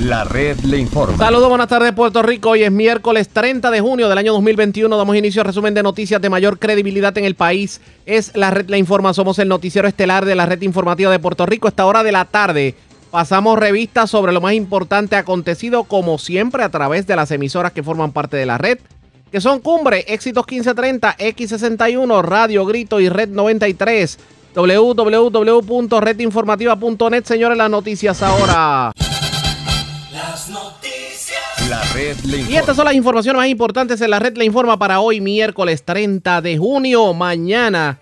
La red le informa. Saludos, buenas tardes Puerto Rico. Hoy es miércoles 30 de junio del año 2021. Damos inicio al resumen de noticias de mayor credibilidad en el país. Es la red le informa. Somos el noticiero estelar de la red informativa de Puerto Rico. Esta hora de la tarde pasamos revistas sobre lo más importante acontecido como siempre a través de las emisoras que forman parte de la red que son Cumbre, Éxitos 1530, X61, Radio Grito y Red 93 www.redinformativa.net. Señores, las noticias ahora. Las noticias. La red le Y estas son las informaciones más importantes en la red le informa para hoy, miércoles 30 de junio. Mañana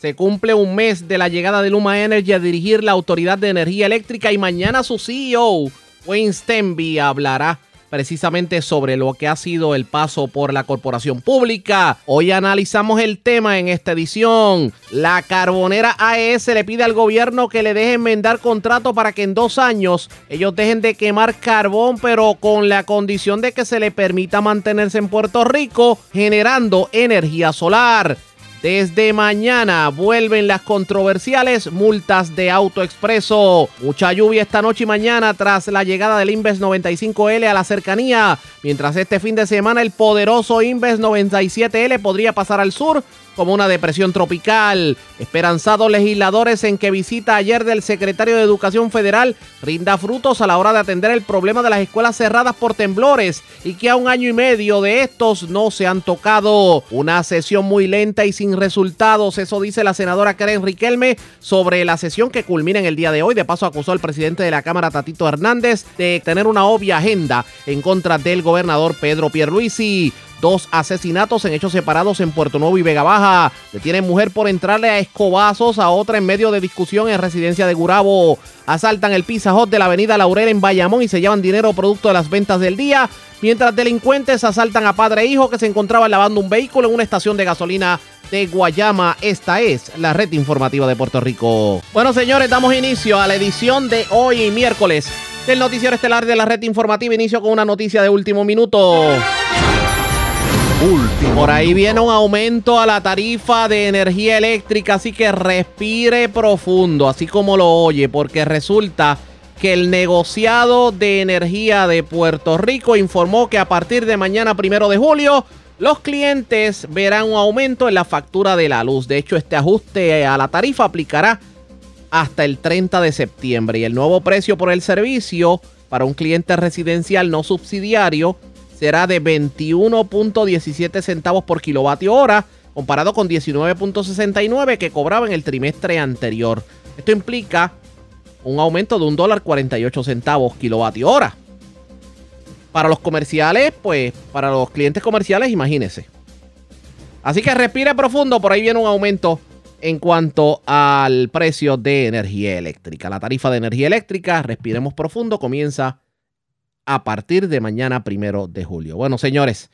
se cumple un mes de la llegada de Luma Energy a dirigir la Autoridad de Energía Eléctrica y mañana su CEO, Wayne Stenby, hablará precisamente sobre lo que ha sido el paso por la corporación pública. Hoy analizamos el tema en esta edición. La carbonera AES le pide al gobierno que le deje enmendar contrato para que en dos años ellos dejen de quemar carbón, pero con la condición de que se le permita mantenerse en Puerto Rico generando energía solar. Desde mañana vuelven las controversiales multas de AutoExpreso. Mucha lluvia esta noche y mañana tras la llegada del Inves 95L a la cercanía. Mientras este fin de semana el poderoso Inves 97L podría pasar al sur como una depresión tropical. Esperanzados legisladores en que visita ayer del secretario de Educación Federal rinda frutos a la hora de atender el problema de las escuelas cerradas por temblores y que a un año y medio de estos no se han tocado. Una sesión muy lenta y sin resultados, eso dice la senadora Karen Riquelme sobre la sesión que culmina en el día de hoy. De paso acusó al presidente de la Cámara, Tatito Hernández, de tener una obvia agenda en contra del gobernador Pedro Pierluisi. Dos asesinatos en hechos separados en Puerto Nuevo y Vega Baja. Detienen mujer por entrarle a escobazos a otra en medio de discusión en residencia de Gurabo. Asaltan el Pizza de la avenida Laurel en Bayamón y se llevan dinero producto de las ventas del día. Mientras delincuentes asaltan a padre e hijo que se encontraban lavando un vehículo en una estación de gasolina de Guayama. Esta es la red informativa de Puerto Rico. Bueno, señores, damos inicio a la edición de hoy, miércoles, del noticiero estelar de la red informativa. Inicio con una noticia de último minuto. Último. Por ahí viene un aumento a la tarifa de energía eléctrica, así que respire profundo, así como lo oye, porque resulta que el negociado de energía de Puerto Rico informó que a partir de mañana, primero de julio, los clientes verán un aumento en la factura de la luz. De hecho, este ajuste a la tarifa aplicará hasta el 30 de septiembre y el nuevo precio por el servicio para un cliente residencial no subsidiario será de 21.17 centavos por kilovatio hora, comparado con 19.69 que cobraba en el trimestre anterior. Esto implica un aumento de un dólar 48 centavos kilovatio hora. Para los comerciales, pues para los clientes comerciales, imagínense. Así que respire profundo, por ahí viene un aumento en cuanto al precio de energía eléctrica. La tarifa de energía eléctrica, respiremos profundo, comienza a partir de mañana primero de julio. Bueno, señores,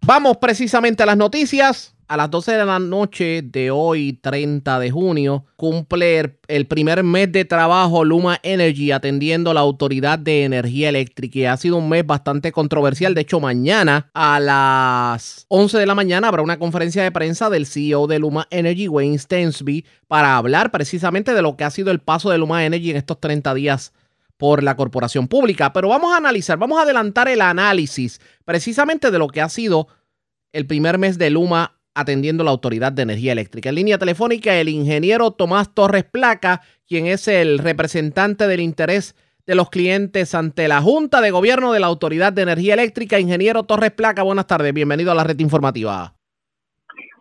vamos precisamente a las noticias. A las 12 de la noche de hoy, 30 de junio, cumple el primer mes de trabajo Luma Energy atendiendo la Autoridad de Energía Eléctrica. Ha sido un mes bastante controversial. De hecho, mañana a las 11 de la mañana habrá una conferencia de prensa del CEO de Luma Energy, Wayne Stensby, para hablar precisamente de lo que ha sido el paso de Luma Energy en estos 30 días por la corporación pública. Pero vamos a analizar, vamos a adelantar el análisis precisamente de lo que ha sido el primer mes de Luma atendiendo la Autoridad de Energía Eléctrica. En línea telefónica, el ingeniero Tomás Torres Placa, quien es el representante del interés de los clientes ante la Junta de Gobierno de la Autoridad de Energía Eléctrica. Ingeniero Torres Placa, buenas tardes, bienvenido a la red informativa.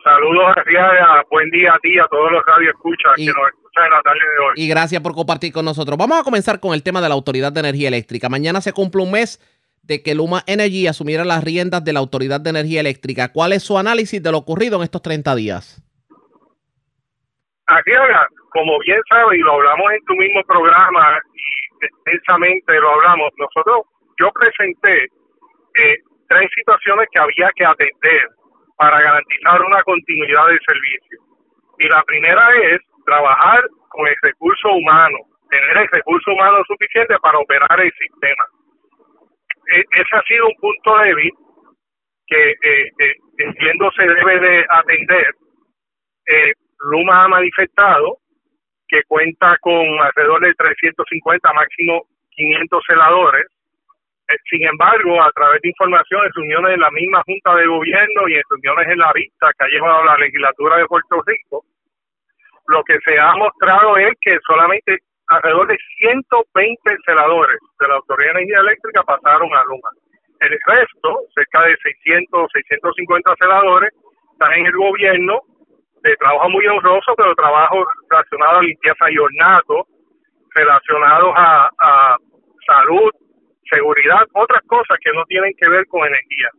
Saludos, gracias, buen día a ti a todos los radio escuchas Y- que nos en la tarde de hoy. Y gracias por compartir con nosotros. Vamos a comenzar con el tema de la Autoridad de Energía Eléctrica. Mañana se cumple un mes de que Luma Energy asumiera las riendas de la Autoridad de Energía Eléctrica. ¿Cuál es su análisis de lo ocurrido en estos 30 días? Aquí ahora, como bien sabes, y lo hablamos en tu mismo programa y extensamente lo hablamos, nosotros, yo presenté eh, tres situaciones que había que atender para garantizar una continuidad del servicio. Y la primera es trabajar con el recurso humano, tener el recurso humano suficiente para operar el sistema. E- ese ha sido un punto débil que eh, eh, entiendo se debe de atender. Eh, Luma ha manifestado que cuenta con alrededor de 350, máximo 500 celadores Eh, sin embargo, a través de información en reuniones de la misma Junta de Gobierno y en reuniones en la vista que ha llevado la legislatura de Puerto Rico, lo que se ha mostrado es que solamente alrededor de 120 celadores de la Autoridad de Energía Eléctrica pasaron a Luma. El resto, cerca de 600, 650 celadores, están en el gobierno de trabajo muy honroso, pero trabajo relacionado a limpieza y ornato, relacionados a, a salud, seguridad, otras cosas que no tienen que ver con energía.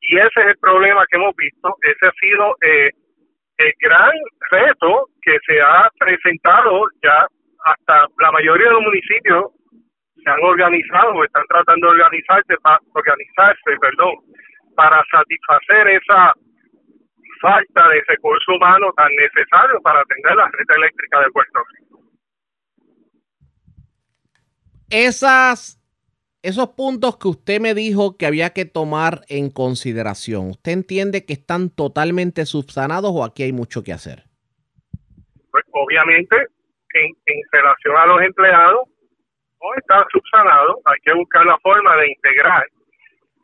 Y ese es el problema que hemos visto, ese ha sido eh, el gran reto que se ha presentado ya hasta la mayoría de los municipios se han organizado o están tratando de organizarse para organizarse, perdón, para satisfacer esa falta de recursos humanos tan necesario para atender la red eléctrica de Puerto Rico. Esas esos puntos que usted me dijo que había que tomar en consideración, ¿usted entiende que están totalmente subsanados o aquí hay mucho que hacer? Pues obviamente, en, relación a los empleados, no está subsanado, hay que buscar la forma de integrar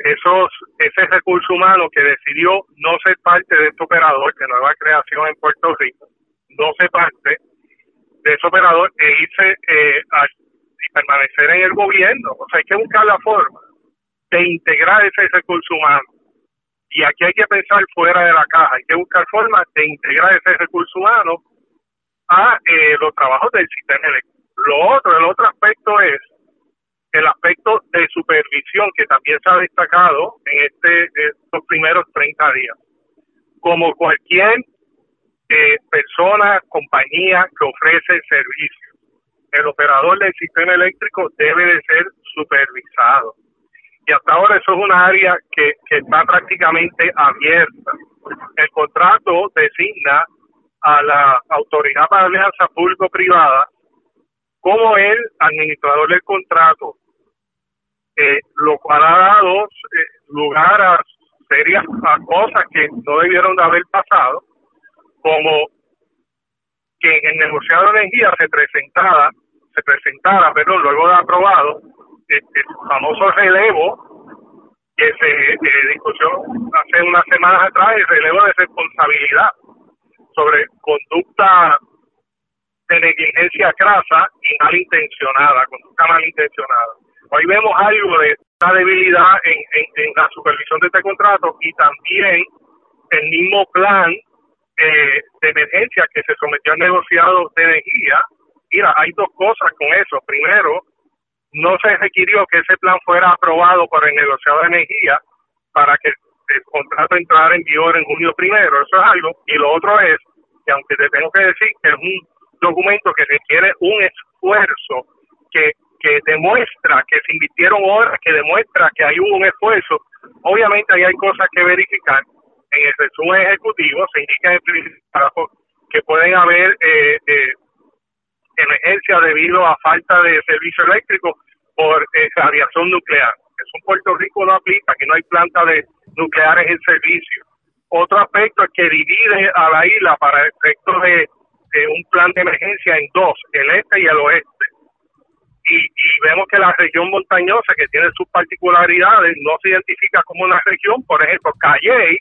esos ese recurso humano que decidió no ser parte de este operador de nueva creación en Puerto Rico, no ser parte de ese operador e irse eh, a y permanecer en el gobierno. O sea, hay que buscar la forma de integrar ese recurso humano. Y aquí hay que pensar fuera de la caja, hay que buscar formas de integrar ese recurso humano a eh, los trabajos del sistema eléctrico. Lo otro, el otro aspecto es el aspecto de supervisión que también se ha destacado en este estos primeros 30 días. Como cualquier eh, persona, compañía que ofrece servicio el operador del sistema eléctrico debe de ser supervisado. Y hasta ahora eso es una área que, está prácticamente abierta. El contrato designa a la Autoridad para Alianza Público-Privada como el administrador del contrato, eh, lo cual ha dado eh, lugar a serias cosas que no debieron de haber pasado, como que en el negociado de energía se presentara, se presentara, perdón, luego de aprobado, el, famoso relevo que se eh, discutió hace unas semanas atrás, el relevo de responsabilidad sobre conducta de negligencia crasa y malintencionada, conducta malintencionada. Hoy vemos algo de esta debilidad en, en la supervisión de este contrato y también el mismo plan eh, de emergencia que se sometió al negociado de energía, mira, hay dos cosas con eso. Primero, no se requirió que ese plan fuera aprobado por el negociado de energía para que el contrato entrara en vigor en junio primero, eso es algo. Y lo otro es que aunque te tengo que decir que es un documento que requiere un esfuerzo que, que demuestra que se invirtieron horas, que demuestra que hay un esfuerzo, obviamente ahí hay cosas que verificar en el resumen ejecutivo se indica en que pueden haber eh, eh, emergencias debido a falta de servicio eléctrico por eh, radiación nuclear. Eso en Puerto Rico no aplica, que no hay planta de nucleares en servicio. Otro aspecto es que divide a la isla para efectos de, de un plan de emergencia en dos, el este y el oeste. Y, y, vemos que la región montañosa, que tiene sus particularidades, no se identifica como una región. Por ejemplo, Calle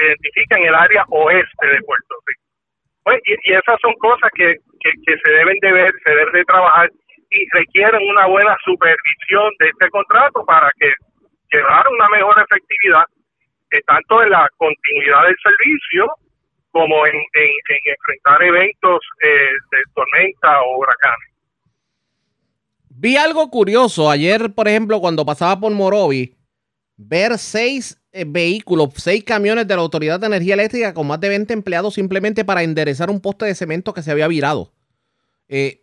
se identifica en el área oeste de Puerto Rico. Pues, y, esas son cosas que, que, se deben de ver, se deben de trabajar y requieren una buena supervisión de este contrato para que llevar una mejor efectividad eh, tanto en la continuidad del servicio como en, en, enfrentar eventos eh, de tormenta o huracanes. Vi algo curioso ayer, por ejemplo, cuando pasaba por Morovi, ver seis vehículos, seis camiones de la Autoridad de Energía Eléctrica con más de 20 empleados simplemente para enderezar un poste de cemento que se había virado. Eh,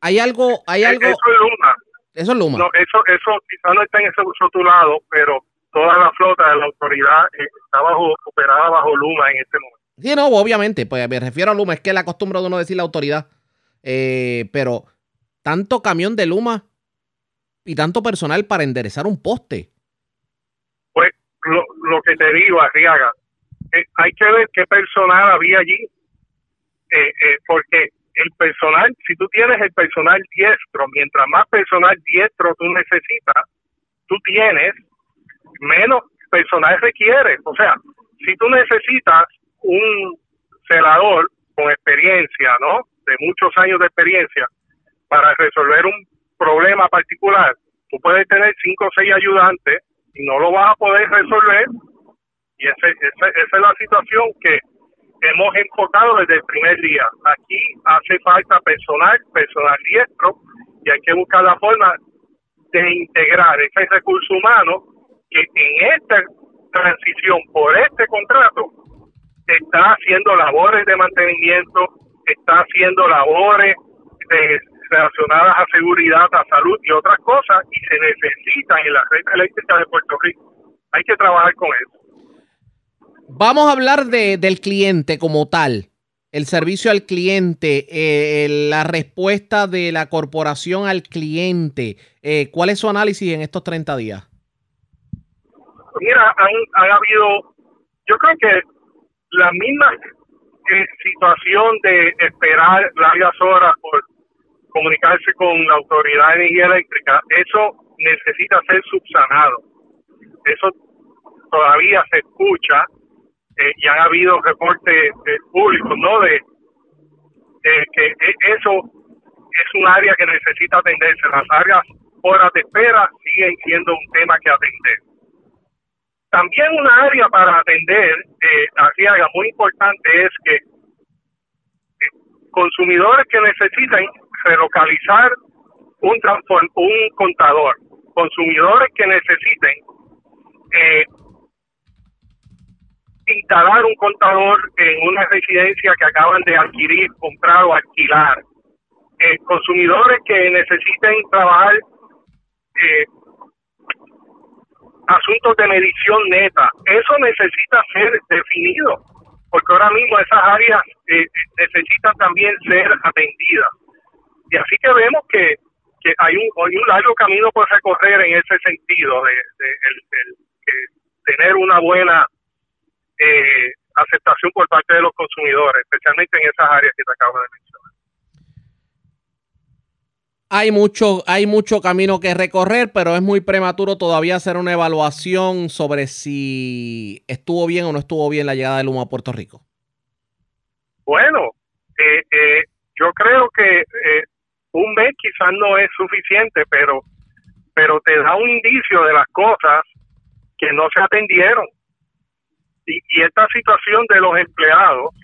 hay algo, hay algo. Eso es Luma. Eso es Luma. No, eso, eso quizás no está en ese rotulado, pero toda la flota de la autoridad eh, está bajo, operada bajo Luma en este momento. Sí, no, obviamente, pues me refiero a Luma, es que la costumbre de uno decir la autoridad. pero tanto camión de Luma y tanto personal para enderezar un poste lo, lo que te digo, Arriaga, eh, hay que ver qué personal había allí, eh, eh, porque el personal, si tú tienes el personal diestro, mientras más personal diestro tú necesitas, tú tienes, menos personal requiere. O sea, si tú necesitas un celador con experiencia, ¿no? De muchos años de experiencia para resolver un problema particular, tú puedes tener cinco o seis ayudantes no lo vas a poder resolver. Y ese, esa es la situación que hemos enfocado desde el primer día. Aquí hace falta personal, personal diestro, y hay que buscar la forma de integrar ese recurso humano que en esta transición por este contrato está haciendo labores de mantenimiento, está haciendo labores relacionadas a seguridad, a salud y otras cosas y se necesitan en la red eléctrica de Puerto Rico. Hay que trabajar con eso. Vamos a hablar de, del cliente como tal, el servicio al cliente, eh, la respuesta de la corporación al cliente. Eh, ¿Cuál es su análisis en estos 30 días? Mira, han, habido, yo creo que la misma eh, situación de esperar largas horas por comunicarse con la Autoridad de Energía Eléctrica, eso necesita ser subsanado. Eso todavía se escucha eh, y han habido reportes públicos, ¿no? De, que e, eso es un área que necesita atenderse. Las áreas horas de espera siguen siendo un tema que atender. También una área para atender, eh, muy importante, es que eh, consumidores que necesitan relocalizar un, un contador, consumidores que necesiten eh, instalar un contador en una residencia que acaban de adquirir, comprar o alquilar. Eh, consumidores que necesiten trabajar eh, asuntos de medición neta. Eso necesita ser definido, porque ahora mismo esas áreas eh, necesitan también ser atendidas. Y así que vemos que, que hay, un, hay un largo camino por recorrer en ese sentido, de, de tener una buena eh, aceptación por parte de los consumidores, especialmente en esas áreas que te acabo de mencionar. Hay mucho, hay mucho camino que recorrer, pero es muy prematuro todavía hacer una evaluación sobre si estuvo bien o no estuvo bien la llegada del humo a Puerto Rico. Bueno, eh, eh, yo creo que un mes quizás no es suficiente, pero, pero te da un indicio de las cosas que no se atendieron. Y, esta situación de los empleados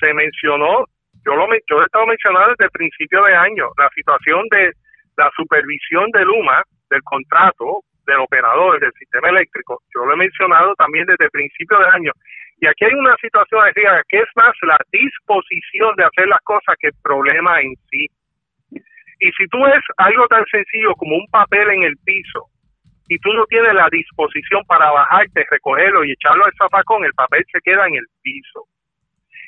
se mencionó, yo lo yo he estado mencionando desde el principio de año, la situación de la supervisión de Luma, del contrato del operador del sistema eléctrico, yo lo he mencionado también desde el principio de año. Y aquí hay una situación que es más la disposición de hacer las cosas que el problema en sí. Y si tú ves algo tan sencillo como un papel en el piso, y tú no tienes la disposición para bajarte, recogerlo y echarlo al zafacón, el papel se queda en el piso.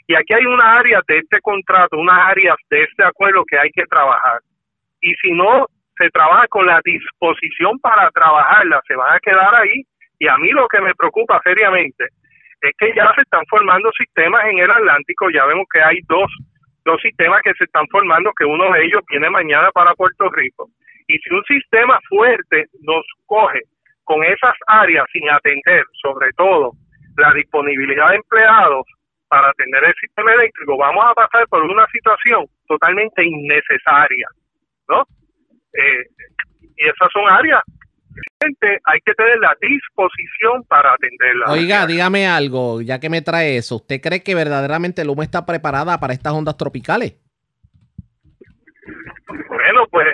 Y aquí hay una área de este contrato, unas áreas de este acuerdo que hay que trabajar. Y si no se trabaja con la disposición para trabajarla, se van a quedar ahí. Y a mí lo que me preocupa seriamente es que ya se están formando sistemas en el Atlántico, ya vemos que hay dos, dos sistemas que se están formando, que uno de ellos viene mañana para Puerto Rico. Y si un sistema fuerte nos coge con esas áreas sin atender, sobre todo la disponibilidad de empleados para atender el sistema eléctrico, vamos a pasar por una situación totalmente innecesaria, ¿no? Eh, y esas son áreas hay que tener la disposición para atenderla. Oiga, dígame algo, ya que me trae eso, ¿usted cree que verdaderamente el humo está preparada para estas ondas tropicales? Bueno, pues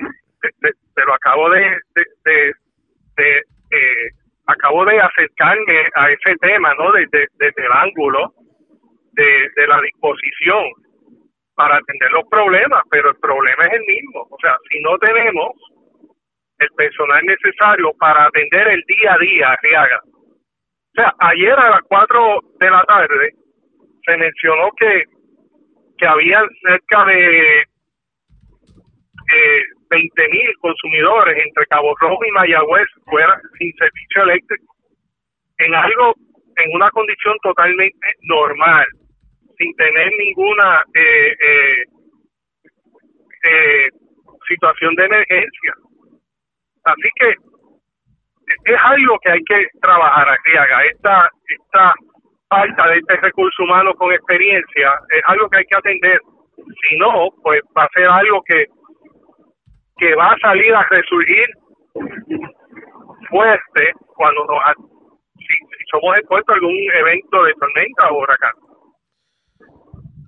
pero acabo de, de, eh, acabo de acercarme a ese tema, ¿no? Desde, el ángulo de, de la disposición para atender los problemas, pero el problema es el mismo. O sea, si no tenemos el personal necesario para atender el día a día haga. O sea, ayer a las 4 de la tarde se mencionó que, que había cerca de eh, 20 mil consumidores entre Cabo Rojo y Mayagüez fuera sin servicio eléctrico en algo, en una condición totalmente normal, sin tener ninguna eh, eh, eh, situación de emergencia. Así que es algo que hay que trabajar aquí, esta, esta falta de este recurso humano con experiencia es algo que hay que atender. Si no, pues va a ser algo que, que va a salir a resurgir fuerte cuando si, somos expuestos a algún evento de tormenta o huracán.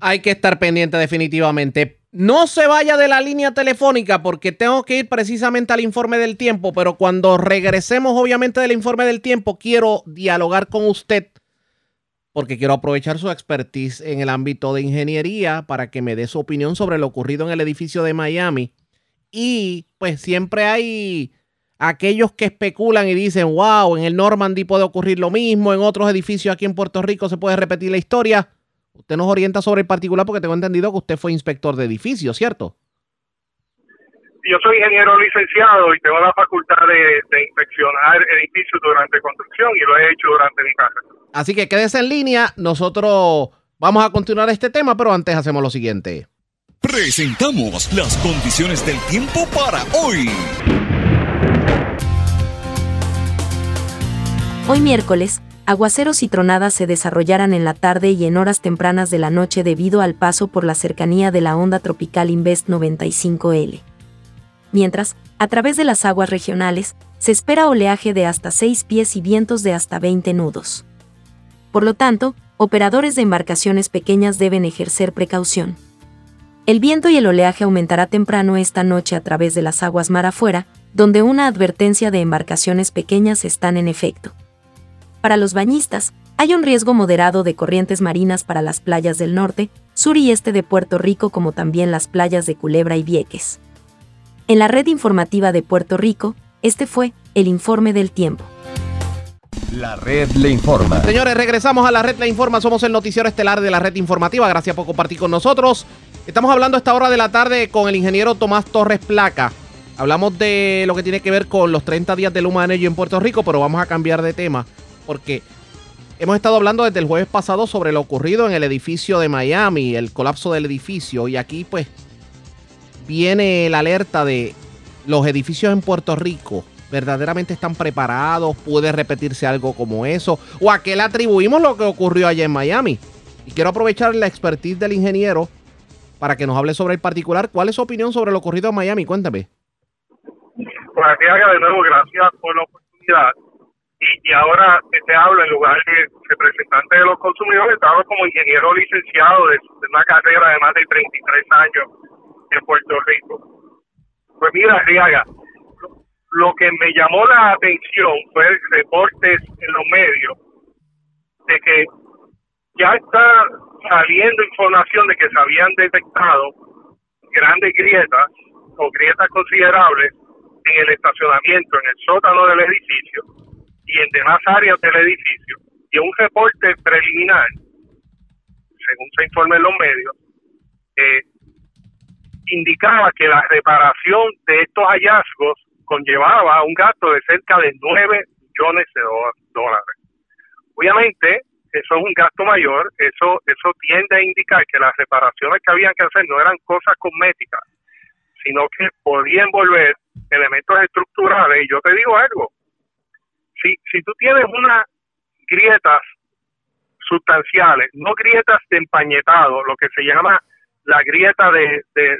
Hay que estar pendiente definitivamente. No se vaya de la línea telefónica porque tengo que ir precisamente al informe del tiempo, pero cuando regresemos obviamente del informe del tiempo, quiero dialogar con usted porque quiero aprovechar su expertise en el ámbito de ingeniería para que me dé su opinión sobre lo ocurrido en el edificio de Miami. Y pues siempre hay aquellos que especulan y dicen, wow, en el Normandy puede ocurrir lo mismo, en otros edificios aquí en Puerto Rico se puede repetir la historia. Usted nos orienta sobre el particular porque tengo entendido que usted fue inspector de edificios, ¿cierto? Yo soy ingeniero licenciado y tengo la facultad de, inspeccionar edificios durante construcción y lo he hecho durante mi carrera. Así que quédese en línea, nosotros vamos a continuar este tema, pero antes hacemos lo siguiente. Presentamos las condiciones del tiempo para hoy. Hoy miércoles, aguaceros y tronadas se desarrollarán en la tarde y en horas tempranas de la noche debido al paso por la cercanía de la onda tropical Invest 95L. Mientras, a través de las aguas regionales, se espera oleaje de hasta 6 pies y vientos de hasta 20 nudos. Por lo tanto, operadores de embarcaciones pequeñas deben ejercer precaución. El viento y el oleaje aumentará temprano esta noche a través de las aguas mar afuera, donde una advertencia de embarcaciones pequeñas están en efecto. Para los bañistas, hay un riesgo moderado de corrientes marinas para las playas del norte, sur y este de Puerto Rico como también las playas de Culebra y Vieques. En la red informativa de Puerto Rico, este fue el informe del tiempo. La red le informa. Señores, regresamos a la red le informa. Somos el noticiero estelar de la red informativa. Gracias por compartir con nosotros. Estamos hablando a esta hora de la tarde con el ingeniero Tomás Torres Placa. Hablamos de lo que tiene que ver con los 30 días de Luma Energy en Puerto Rico, pero vamos a cambiar de tema porque hemos estado hablando desde el jueves pasado sobre lo ocurrido en el edificio de Miami, el colapso del edificio, y aquí pues viene la alerta de los edificios en Puerto Rico. ¿Verdaderamente están preparados? ¿Puede repetirse algo como eso? ¿O a qué le atribuimos lo que ocurrió allá en Miami? Y quiero aprovechar la expertise del ingeniero para que nos hable sobre el particular. ¿Cuál es su opinión sobre lo ocurrido en Miami? Cuéntame. Pues aquí haga de nuevo, gracias por la oportunidad y, ahora te hablo en lugar de representante de los consumidores, hablo como ingeniero licenciado de, una carrera de más de 33 años en Puerto Rico. Pues mira, Riaga, lo, que me llamó la atención fue reportes en los medios de que ya está saliendo información de que se habían detectado grandes grietas o grietas considerables en el estacionamiento, en el sótano del edificio, y en demás áreas del edificio. Y un reporte preliminar, según se informa en los medios, eh, indicaba que la reparación de estos hallazgos conllevaba un gasto de cerca de 9 millones de dólares. Obviamente, eso es un gasto mayor, eso, eso tiende a indicar que las reparaciones que habían que hacer no eran cosas cosméticas, sino que podían envolver elementos estructurales. Y yo te digo algo, si, si tú tienes unas grietas sustanciales, no grietas de empañetado, lo que se llama la grieta de, de,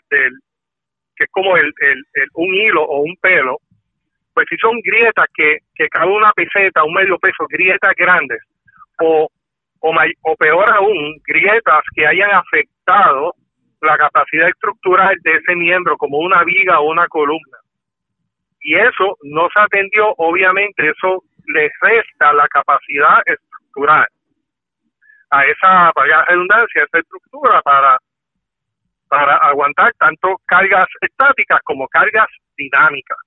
que es como el, el, un hilo o un pelo, pues si son grietas que, que cada una peseta, un medio peso, grietas grandes, o, o, o peor aún, grietas que hayan afectado la capacidad estructural de ese miembro, como una viga o una columna. Y eso no se atendió, obviamente, eso le resta la capacidad estructural a esa, para redundancia, esa estructura para, para aguantar tanto cargas estáticas como cargas dinámicas.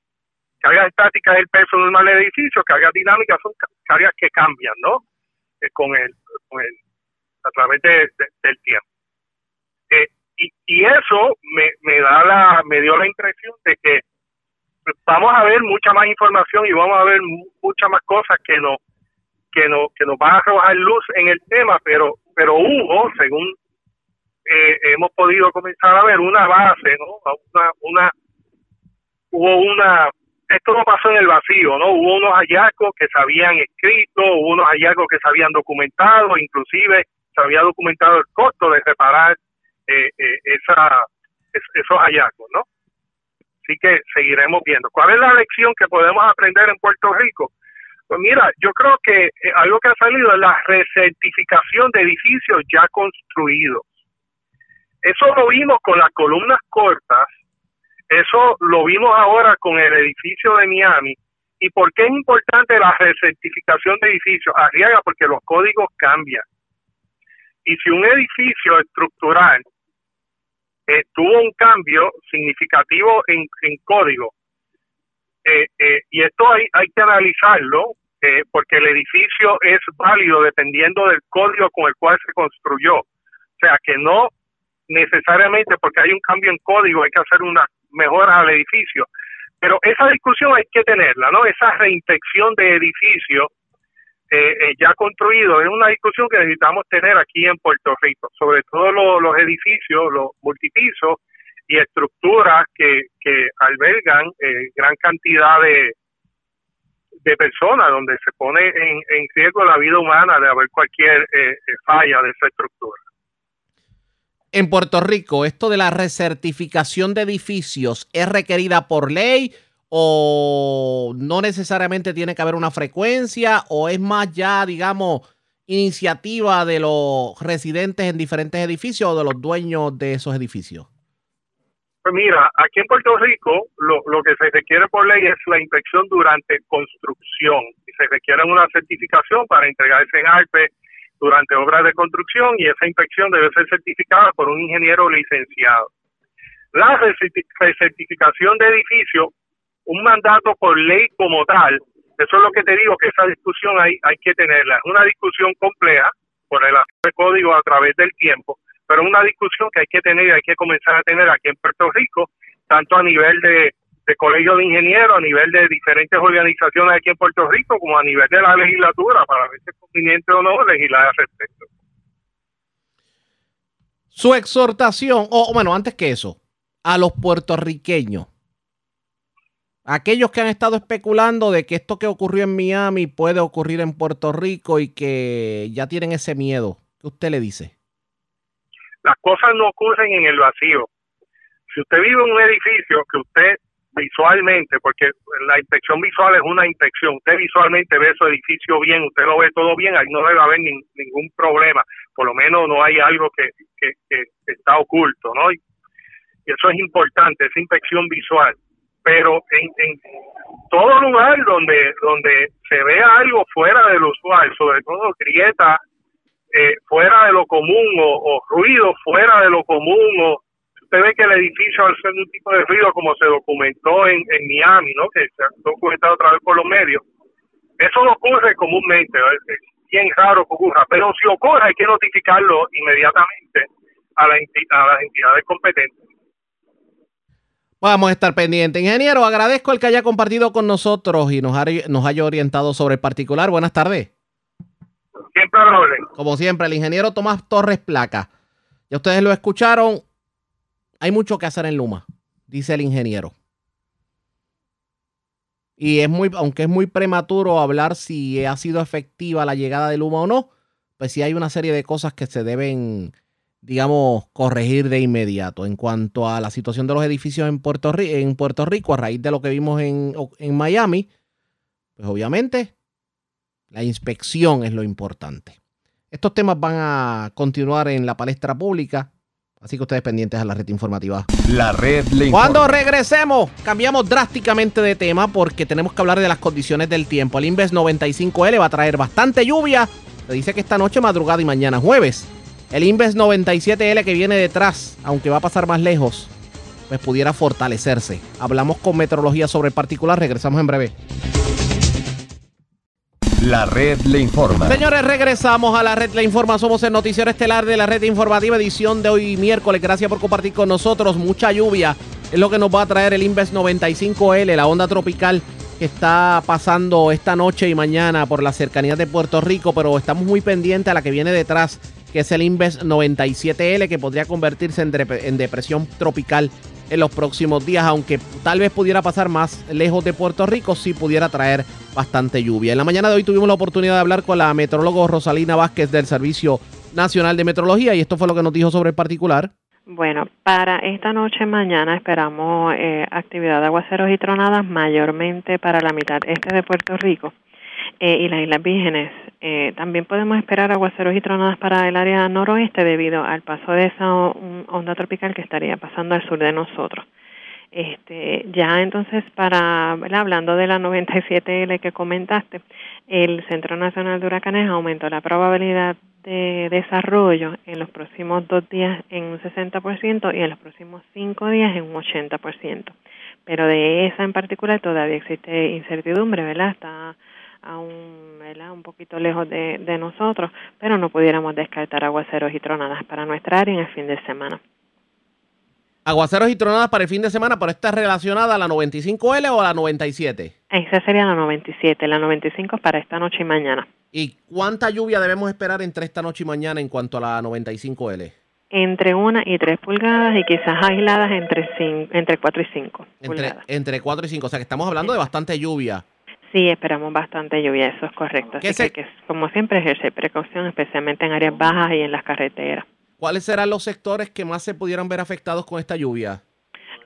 Cargas estáticas es el peso normal del edificio, cargas dinámicas son cargas que cambian, ¿no? Eh, con, el, con el, a través del tiempo. Eh, y, y eso me, me da la, me dio la impresión de que vamos a ver mucha más información y vamos a ver muchas más cosas que nos que nos que nos van a arrojar luz en el tema pero pero hubo según eh, hemos podido comenzar a ver una base no una una hubo una esto no pasó en el vacío, ¿no? Hubo unos hallazgos que se habían escrito, hubo unos hallazgos que se habían documentado, inclusive se había documentado el costo de reparar eh, eh, esa, esos hallazgos, ¿no? Así que seguiremos viendo. ¿Cuál es la lección que podemos aprender en Puerto Rico? Pues mira, yo creo que eh, algo que ha salido es la recertificación de edificios ya construidos. Eso lo vimos con las columnas cortas, eso lo vimos ahora con el edificio de Miami. ¿Y por qué es importante la recertificación de edificios? Arriaga porque los códigos cambian. Y si un edificio estructural eh, tuvo un cambio significativo en, código, eh, eh, y esto hay, hay que analizarlo, porque el edificio es válido dependiendo del código con el cual se construyó. O sea, que no necesariamente porque hay un cambio en código hay que hacer una mejora al edificio. Pero esa discusión hay que tenerla, ¿no? Esa reinspección de edificios eh, eh, ya construidos es una discusión que necesitamos tener aquí en Puerto Rico, sobre todo los edificios, los multipisos y estructuras que, que albergan eh, gran cantidad de, de personas, donde se pone en, en riesgo la vida humana de haber cualquier falla de esa estructura. En Puerto Rico, esto de la recertificación de edificios es requerida por ley o no necesariamente tiene que haber una frecuencia o es más ya, digamos, iniciativa de los residentes en diferentes edificios o de los dueños de esos edificios? Pues mira, aquí en Puerto Rico lo, lo que se requiere por ley es la inspección durante construcción y se requiere una certificación para entregarse en ARPE durante obras de construcción y esa inspección debe ser certificada por un ingeniero licenciado. La recertificación de edificio, un mandato por ley como tal, eso es lo que te digo, que esa discusión hay, hay que tenerla. Es una discusión compleja por el código a través del tiempo, pero es una discusión que hay que tener y hay que comenzar a tener aquí en Puerto Rico, tanto a nivel de de colegio de ingenieros a nivel de diferentes organizaciones aquí en Puerto Rico como a nivel de la legislatura para ver si es conveniente o no legislar al respecto. Su exhortación, o bueno, antes que eso, a los puertorriqueños, aquellos que han estado especulando de que esto que ocurrió en Miami puede ocurrir en Puerto Rico y que ya tienen ese miedo, ¿qué usted le dice? Las cosas no ocurren en el vacío. Si usted vive en un edificio que usted visualmente, porque la inspección visual es una inspección. Usted visualmente ve su edificio bien, usted lo ve todo bien, ahí no debe haber ningún problema. Por lo menos no hay algo que, que, está oculto, ¿no? Y, eso es importante, esa inspección visual. Pero en, en todo lugar donde donde se vea algo fuera de lo usual, sobre todo grietas eh, fuera de lo común o, ruido fuera de lo común o usted ve que el edificio al ser un tipo de ruido como se documentó en, Miami, ¿no? que se ha documentado otra vez por los medios, eso no ocurre comúnmente, es bien raro que ocurra, pero si ocurre hay que notificarlo inmediatamente a, la, a las entidades competentes. Vamos a estar pendientes. Ingeniero, agradezco el que haya compartido con nosotros y nos, nos haya orientado sobre el particular. Buenas tardes. Siempre amable. Como siempre, el ingeniero Tomás Torres Placa. Ya ustedes lo escucharon, hay mucho que hacer en Luma, dice el ingeniero. Y es muy, aunque es muy prematuro hablar si ha sido efectiva la llegada de Luma o no, pues sí hay una serie de cosas que se deben, digamos, corregir de inmediato. En cuanto a la situación de los edificios en Puerto, Rico, en Puerto Rico, a raíz de lo que vimos en, en Miami, pues obviamente la inspección es lo importante. Estos temas van a continuar en la palestra pública Así que ustedes pendientes a la red informativa. La red le Cuando regresemos, cambiamos drásticamente de tema porque tenemos que hablar de las condiciones del tiempo. El Inves 95L va a traer bastante lluvia. Se dice que esta noche, madrugada y mañana jueves. El Inves 97L que viene detrás, aunque va a pasar más lejos, pues pudiera fortalecerse. Hablamos con meteorología sobre el particular. Regresamos en breve. La red le informa. Señores, regresamos a la red le informa. Somos el noticiero estelar de la red informativa edición de hoy miércoles. Gracias por compartir con nosotros. Mucha lluvia es lo que nos va a traer el Inves 95L, la onda tropical que está pasando esta noche y mañana por la cercanía de Puerto Rico, pero estamos muy pendientes a la que viene detrás, que es el Inves 97L, que podría convertirse en, depresión tropical en los próximos días, aunque tal vez pudiera pasar más lejos de Puerto Rico, sí pudiera traer bastante lluvia. En la mañana de hoy tuvimos la oportunidad de hablar con la meteoróloga Rosalina Vázquez del Servicio Nacional de Meteorología y esto fue lo que nos dijo sobre el particular. Bueno, para esta noche mañana esperamos eh, actividad de aguaceros y tronadas mayormente para la mitad este de Puerto Rico eh, y las Islas Vírgenes. Eh, también podemos esperar aguaceros y tronadas para el área noroeste debido al paso de esa onda tropical que estaría pasando al sur de nosotros. Este, ya entonces para hablando de la 97L que comentaste, el Centro Nacional de Huracanes aumentó la probabilidad de desarrollo en los próximos dos días en un 60% y en los próximos cinco días en un 80%. Pero de esa en particular todavía existe incertidumbre, ¿verdad? Está aún ¿verdad? un poquito lejos de, de nosotros, pero no pudiéramos descartar aguaceros y tronadas para nuestra área en el fin de semana. Aguaceros y tronadas para el fin de semana, pero esta es relacionada a la 95L o a la 97? Esa sería la 97, la 95 para esta noche y mañana. ¿Y cuánta lluvia debemos esperar entre esta noche y mañana en cuanto a la 95L? Entre una y tres pulgadas y quizás aisladas entre, entre 4 y 5 pulgadas. Entre 4 y 5, o sea que estamos hablando de bastante lluvia. Sí, esperamos bastante lluvia, eso es correcto. Así que, como siempre, ejerce precaución, especialmente en áreas bajas y en las carreteras. ¿Cuáles serán los sectores que más se pudieran ver afectados con esta lluvia?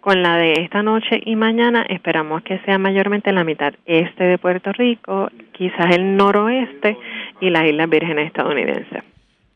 Con la de esta noche y mañana esperamos que sea mayormente la mitad este de Puerto Rico, quizás el noroeste y las Islas Vírgenes estadounidenses.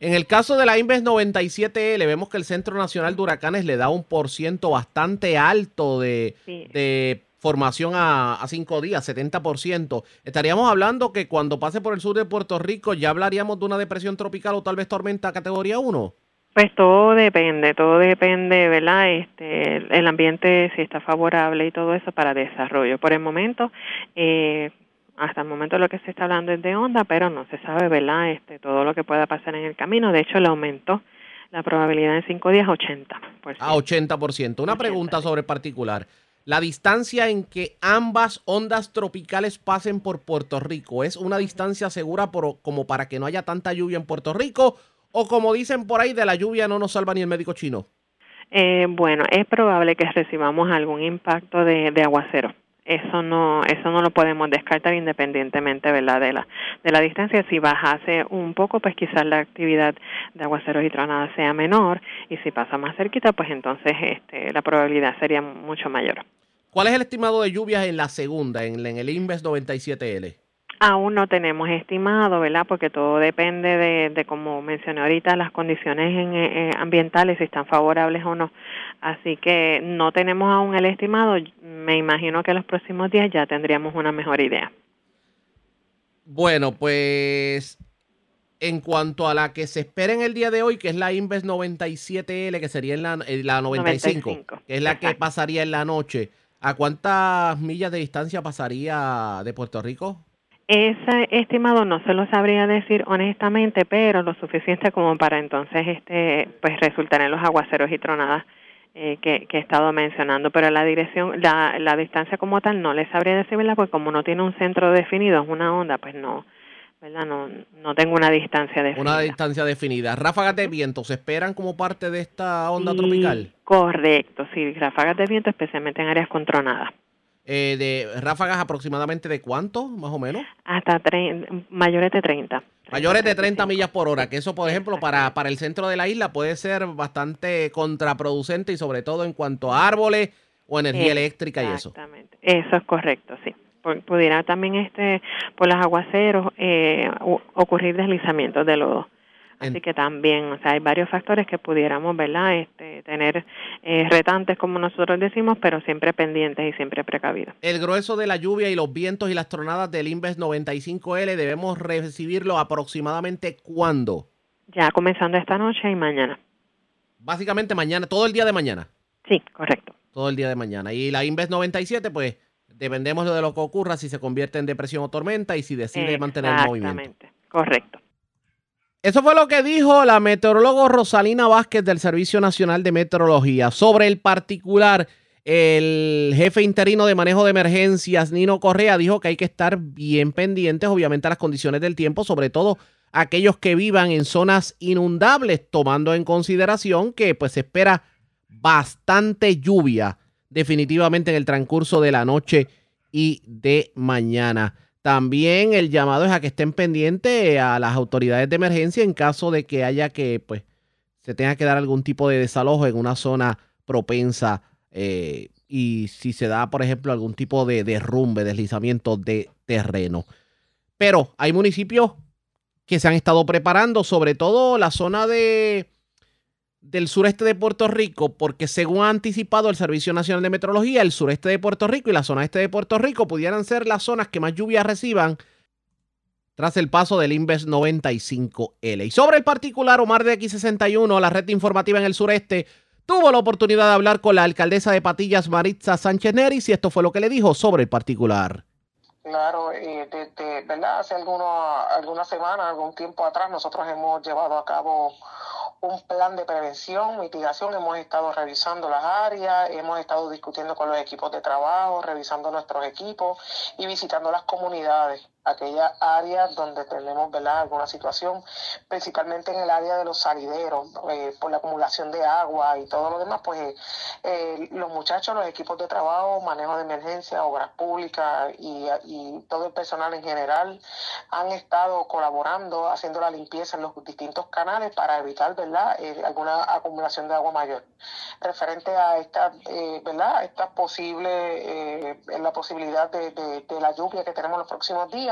En el caso de la Inves 97L, vemos que el Centro Nacional de Huracanes le da un por ciento bastante alto de, de formación a, a, cinco días, 70%. Estaríamos hablando que cuando pase por el sur de Puerto Rico ya hablaríamos de una depresión tropical o tal vez tormenta categoría 1. Pues todo depende, todo depende, ¿verdad? Este, el ambiente si está favorable y todo eso para desarrollo. Por el momento, eh, hasta el momento lo que se está hablando es de onda, pero no se sabe, ¿verdad? Este, todo lo que pueda pasar en el camino. De hecho, le aumentó la probabilidad en cinco días a 80%. A 80%. Una pregunta sobre particular. La distancia en que ambas ondas tropicales pasen por Puerto Rico, ¿es una distancia segura como para que no haya tanta lluvia en Puerto Rico o como dicen por ahí, de la lluvia no nos salva ni el médico chino? Eh, bueno, es probable que recibamos algún impacto de, aguacero. Eso no, eso no lo podemos descartar independientemente, ¿verdad? De la, de la distancia. Si bajase un poco, pues quizás la actividad de aguaceros y tronadas sea menor, y si pasa más cerquita, pues entonces este, la probabilidad sería mucho mayor. ¿Cuál es el estimado de lluvias en la segunda, en, en el Inves 97L? Aún no tenemos estimado, ¿verdad? Porque todo depende de, de como mencioné ahorita, las condiciones en, eh, ambientales, si están favorables o no. Así que no tenemos aún el estimado. Me imagino que en los próximos días ya tendríamos una mejor idea. Bueno, pues en cuanto a la que se espera en el día de hoy, que es la Inves 97L, que sería en la, la 95, que es la que pasaría en la noche, ¿a cuántas millas de distancia pasaría de Puerto Rico? Ese estimado no se lo sabría decir honestamente, pero lo suficiente como para entonces este pues resultar en los aguaceros y tronadas eh, que, he estado mencionando. Pero la dirección, la, la distancia como tal no le sabría decir, ¿verdad? Pues como no tiene un centro definido, es una onda, pues no, ¿verdad? No, no tengo una distancia definida. Una distancia definida. ¿Ráfagas de viento se esperan como parte de esta onda tropical? Correcto, sí, ráfagas de viento, especialmente en áreas con tronadas. Eh, de ráfagas aproximadamente de cuánto, más o menos? Hasta mayores de 30. Mayores de 30 millas por hora, que eso, por ejemplo, para, para el centro de la isla puede ser bastante contraproducente y sobre todo en cuanto a árboles o energía eléctrica y eso. Exactamente, eso es correcto, sí. Pudiera también este por los aguaceros eh, ocurrir deslizamientos de lodo. Así que también, o sea, hay varios factores que pudiéramos, ¿verdad? Este, tener eh, retantes, como nosotros decimos, pero siempre pendientes y siempre precavidos. El grueso de la lluvia y los vientos y las tronadas del Inves 95L debemos recibirlo aproximadamente cuándo? Ya comenzando esta noche y mañana. Básicamente mañana, todo el día de mañana. Sí, correcto. Todo el día de mañana. Y la Inves 97, pues dependemos de lo que ocurra, si se convierte en depresión o tormenta y si decide mantener el movimiento. Exactamente, correcto. Eso fue lo que dijo la meteoróloga Rosalina Vázquez del Servicio Nacional de Meteorología. Sobre el particular, el jefe interino de manejo de emergencias, Nino Correa, dijo que hay que estar bien pendientes, obviamente, a las condiciones del tiempo, sobre todo aquellos que vivan en zonas inundables, tomando en consideración que pues se espera bastante lluvia definitivamente en el transcurso de la noche y de mañana. También el llamado es a que estén pendientes a las autoridades de emergencia en caso de que haya que, pues, se tenga que dar algún tipo de desalojo en una zona propensa eh, y si se da, por ejemplo, algún tipo de derrumbe, deslizamiento de terreno. Pero hay municipios que se han estado preparando, sobre todo la zona de del sureste de Puerto Rico, porque según ha anticipado el Servicio Nacional de Meteorología, el sureste de Puerto Rico y la zona este de Puerto Rico pudieran ser las zonas que más lluvias reciban tras el paso del Inves 95L. Y sobre el particular, Omar de X61, la red informativa en el sureste, tuvo la oportunidad de hablar con la alcaldesa de Patillas, Maritza Sánchez Neris, y esto fue lo que le dijo sobre el particular. Claro, eh, ¿verdad? Hace alguna, alguna semana, algún tiempo atrás, nosotros hemos llevado a cabo un plan de prevención, mitigación, hemos estado revisando las áreas, hemos estado discutiendo con los equipos de trabajo, revisando nuestros equipos y visitando las comunidades aquellas áreas donde tenemos ¿verdad? alguna situación, principalmente en el área de los salideros, eh, por la acumulación de agua y todo lo demás, pues eh, los muchachos, los equipos de trabajo, manejo de emergencia, obras públicas y, todo el personal en general han estado colaborando, haciendo la limpieza en los distintos canales para evitar ¿verdad? Eh, alguna acumulación de agua mayor. Referente a esta, ¿verdad? esta posible, la posibilidad de, de la lluvia que tenemos los próximos días,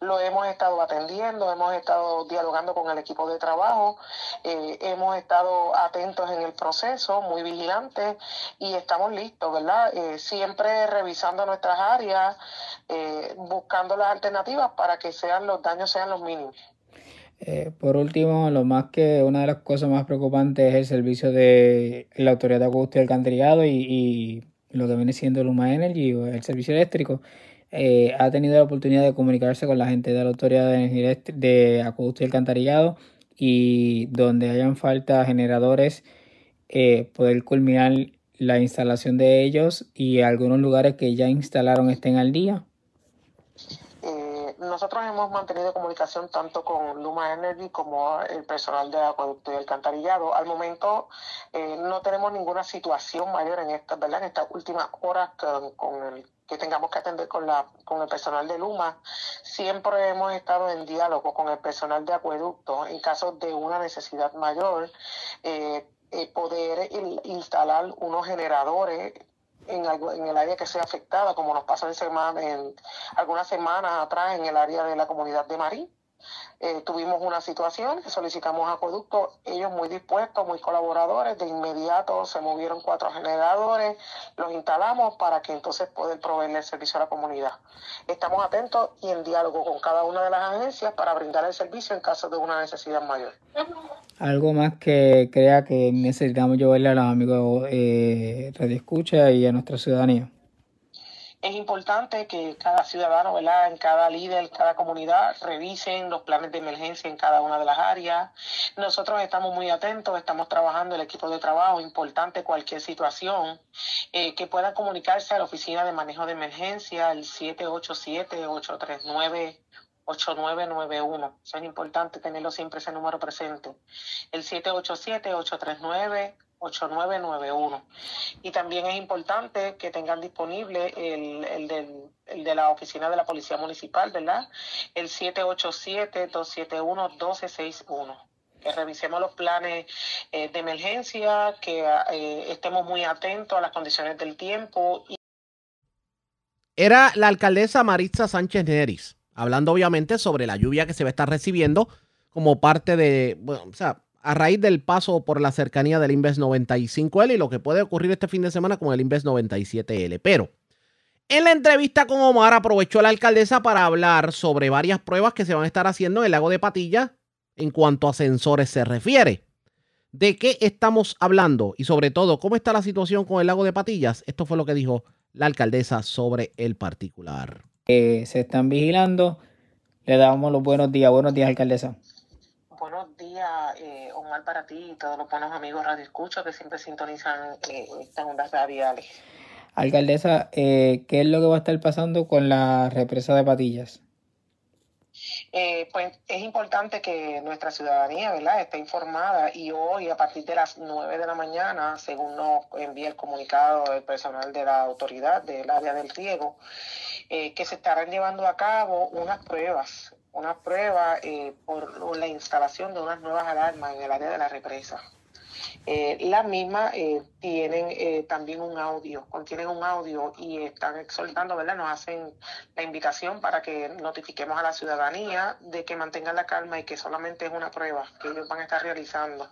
lo hemos estado atendiendo, hemos estado dialogando con el equipo de trabajo, eh, hemos estado atentos en el proceso, muy vigilantes y estamos listos, ¿verdad? Eh, siempre revisando nuestras áreas, eh, buscando las alternativas para que sean los daños sean los mínimos. por último, lo más que una de las cosas más preocupantes es el servicio de la Autoridad de Acueducto y Alcantarillado y, y lo que viene siendo Luma Energy o el servicio eléctrico. Eh, ha tenido la oportunidad de comunicarse con la gente de la Autoridad de Energía de Acueducto y Alcantarillado y donde hayan falta generadores, eh, poder culminar la instalación de ellos y algunos lugares que ya instalaron estén al día. Eh, nosotros hemos mantenido comunicación tanto con Luma Energy como el personal de acueducto y alcantarillado. Al momento no tenemos ninguna situación mayor en esta, ¿verdad? En estas últimas horas que tengamos que atender con, la, con el personal de Luma. Siempre hemos estado en diálogo con el personal de acueducto en caso de una necesidad mayor, eh, eh, poder instalar unos generadores en, algo, en el área que sea afectada, como nos pasó en, semana, en algunas semanas atrás en el área de la comunidad de Marín eh, tuvimos una situación que solicitamos acueducto, ellos muy dispuestos, muy colaboradores, de inmediato se movieron cuatro generadores, los instalamos para que entonces poder proveerle el servicio a la comunidad. Estamos atentos y en diálogo con cada una de las agencias para brindar el servicio en caso de una necesidad mayor. Algo más que crea que necesitamos llevarle a los amigos eh, Radio Escucha y a nuestra ciudadanía es importante que cada ciudadano, ¿verdad? En cada líder, cada comunidad, revisen los planes de emergencia en cada una de las áreas. Nosotros estamos muy atentos, estamos trabajando el equipo de trabajo, importante cualquier situación, eh, que puedan comunicarse a la oficina de manejo de emergencia, el 787-839. 8991. Eso es importante tenerlo siempre ese número presente. El 787-839 8991. Y también es importante que tengan disponible el, el, del, el de la oficina de la Policía Municipal, ¿verdad? El 787-271-1261. Que revisemos los planes eh, de emergencia, que eh, estemos muy atentos a las condiciones del tiempo. Era la alcaldesa Maritza Sánchez Neris, hablando obviamente sobre la lluvia que se va a estar recibiendo como parte de, bueno, o sea, a raíz del paso por la cercanía del Inves 95L y lo que puede ocurrir este fin de semana con el Inves 97L. Pero en la entrevista con Omar aprovechó la alcaldesa para hablar sobre varias pruebas que se van a estar haciendo en el lago de Patilla en cuanto a sensores se refiere. ¿De qué estamos hablando? Y sobre todo, ¿cómo está la situación con el lago de Patillas? Esto fue lo que dijo la alcaldesa sobre el particular. se están vigilando. Le damos los buenos días. Buenos días, alcaldesa buenos días, eh, Para ti y todos los buenos amigos Radio Escucho que siempre sintonizan eh, estas ondas radiales. Alcaldesa, eh, ¿qué es lo que va a estar pasando con la represa de Patillas? Eh, pues es importante que nuestra ciudadanía ¿verdad? esté informada y hoy a partir de las 9 de la mañana, según nos envía el comunicado el personal de la autoridad del área del riego, eh, que se estarán llevando a cabo unas pruebas, unas pruebas eh, por la instalación de unas nuevas alarmas en el área de la represa. Eh, las mismas eh, tienen eh, también un audio, contienen un audio y están exhortando, ¿verdad? Nos hacen la invitación para que notifiquemos a la ciudadanía de que mantengan la calma y que solamente es una prueba que ellos van a estar realizando.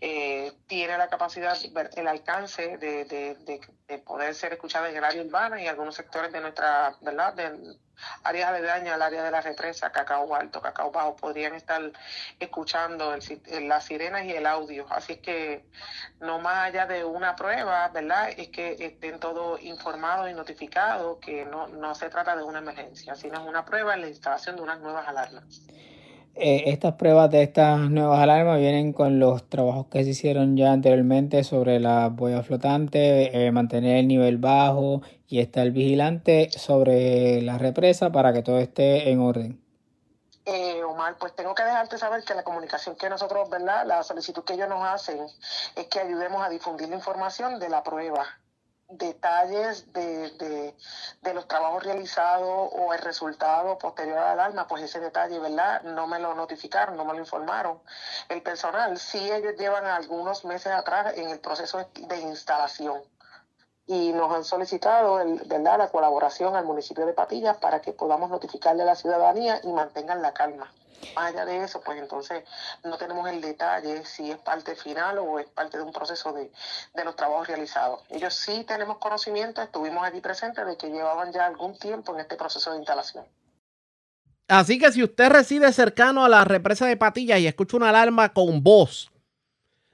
Eh, tiene la capacidad, el alcance de, de, de, de, poder ser escuchada en el área urbana y algunos sectores de nuestra, ¿verdad? De, áreas aledañas al área de la represa, Cacao Alto, Cacao Bajo, podrían estar escuchando el, las sirenas y el audio. Así es que no más allá de una prueba, ¿verdad? Es que estén todos informados y notificados que no, no se trata de una emergencia, sino es una prueba en la instalación de unas nuevas alarmas. Eh, estas pruebas de estas nuevas alarmas vienen con los trabajos que se hicieron ya anteriormente sobre la boya flotante, eh, mantener el nivel bajo y estar vigilante sobre la represa para que todo esté en orden. Eh, Omar, pues tengo que dejarte saber que la comunicación que nosotros, ¿verdad? La solicitud que ellos nos hacen es que ayudemos a difundir la información de la prueba detalles de, de, de, los trabajos realizados o el resultado posterior al alarma, pues ese detalle, ¿verdad? No me lo notificaron, no me lo informaron. El personal, sí ellos llevan algunos meses atrás en el proceso de instalación y nos han solicitado el, ¿verdad? la colaboración al municipio de Patillas para que podamos notificarle a la ciudadanía y mantengan la calma. Allá de eso, pues entonces no tenemos el detalle si es parte final o es parte de un proceso de, de los trabajos realizados. Ellos sí tenemos conocimiento, estuvimos allí presentes de que llevaban ya algún tiempo en este proceso de instalación. Así que si usted reside cercano a la represa de Patillas y escucha una alarma con voz,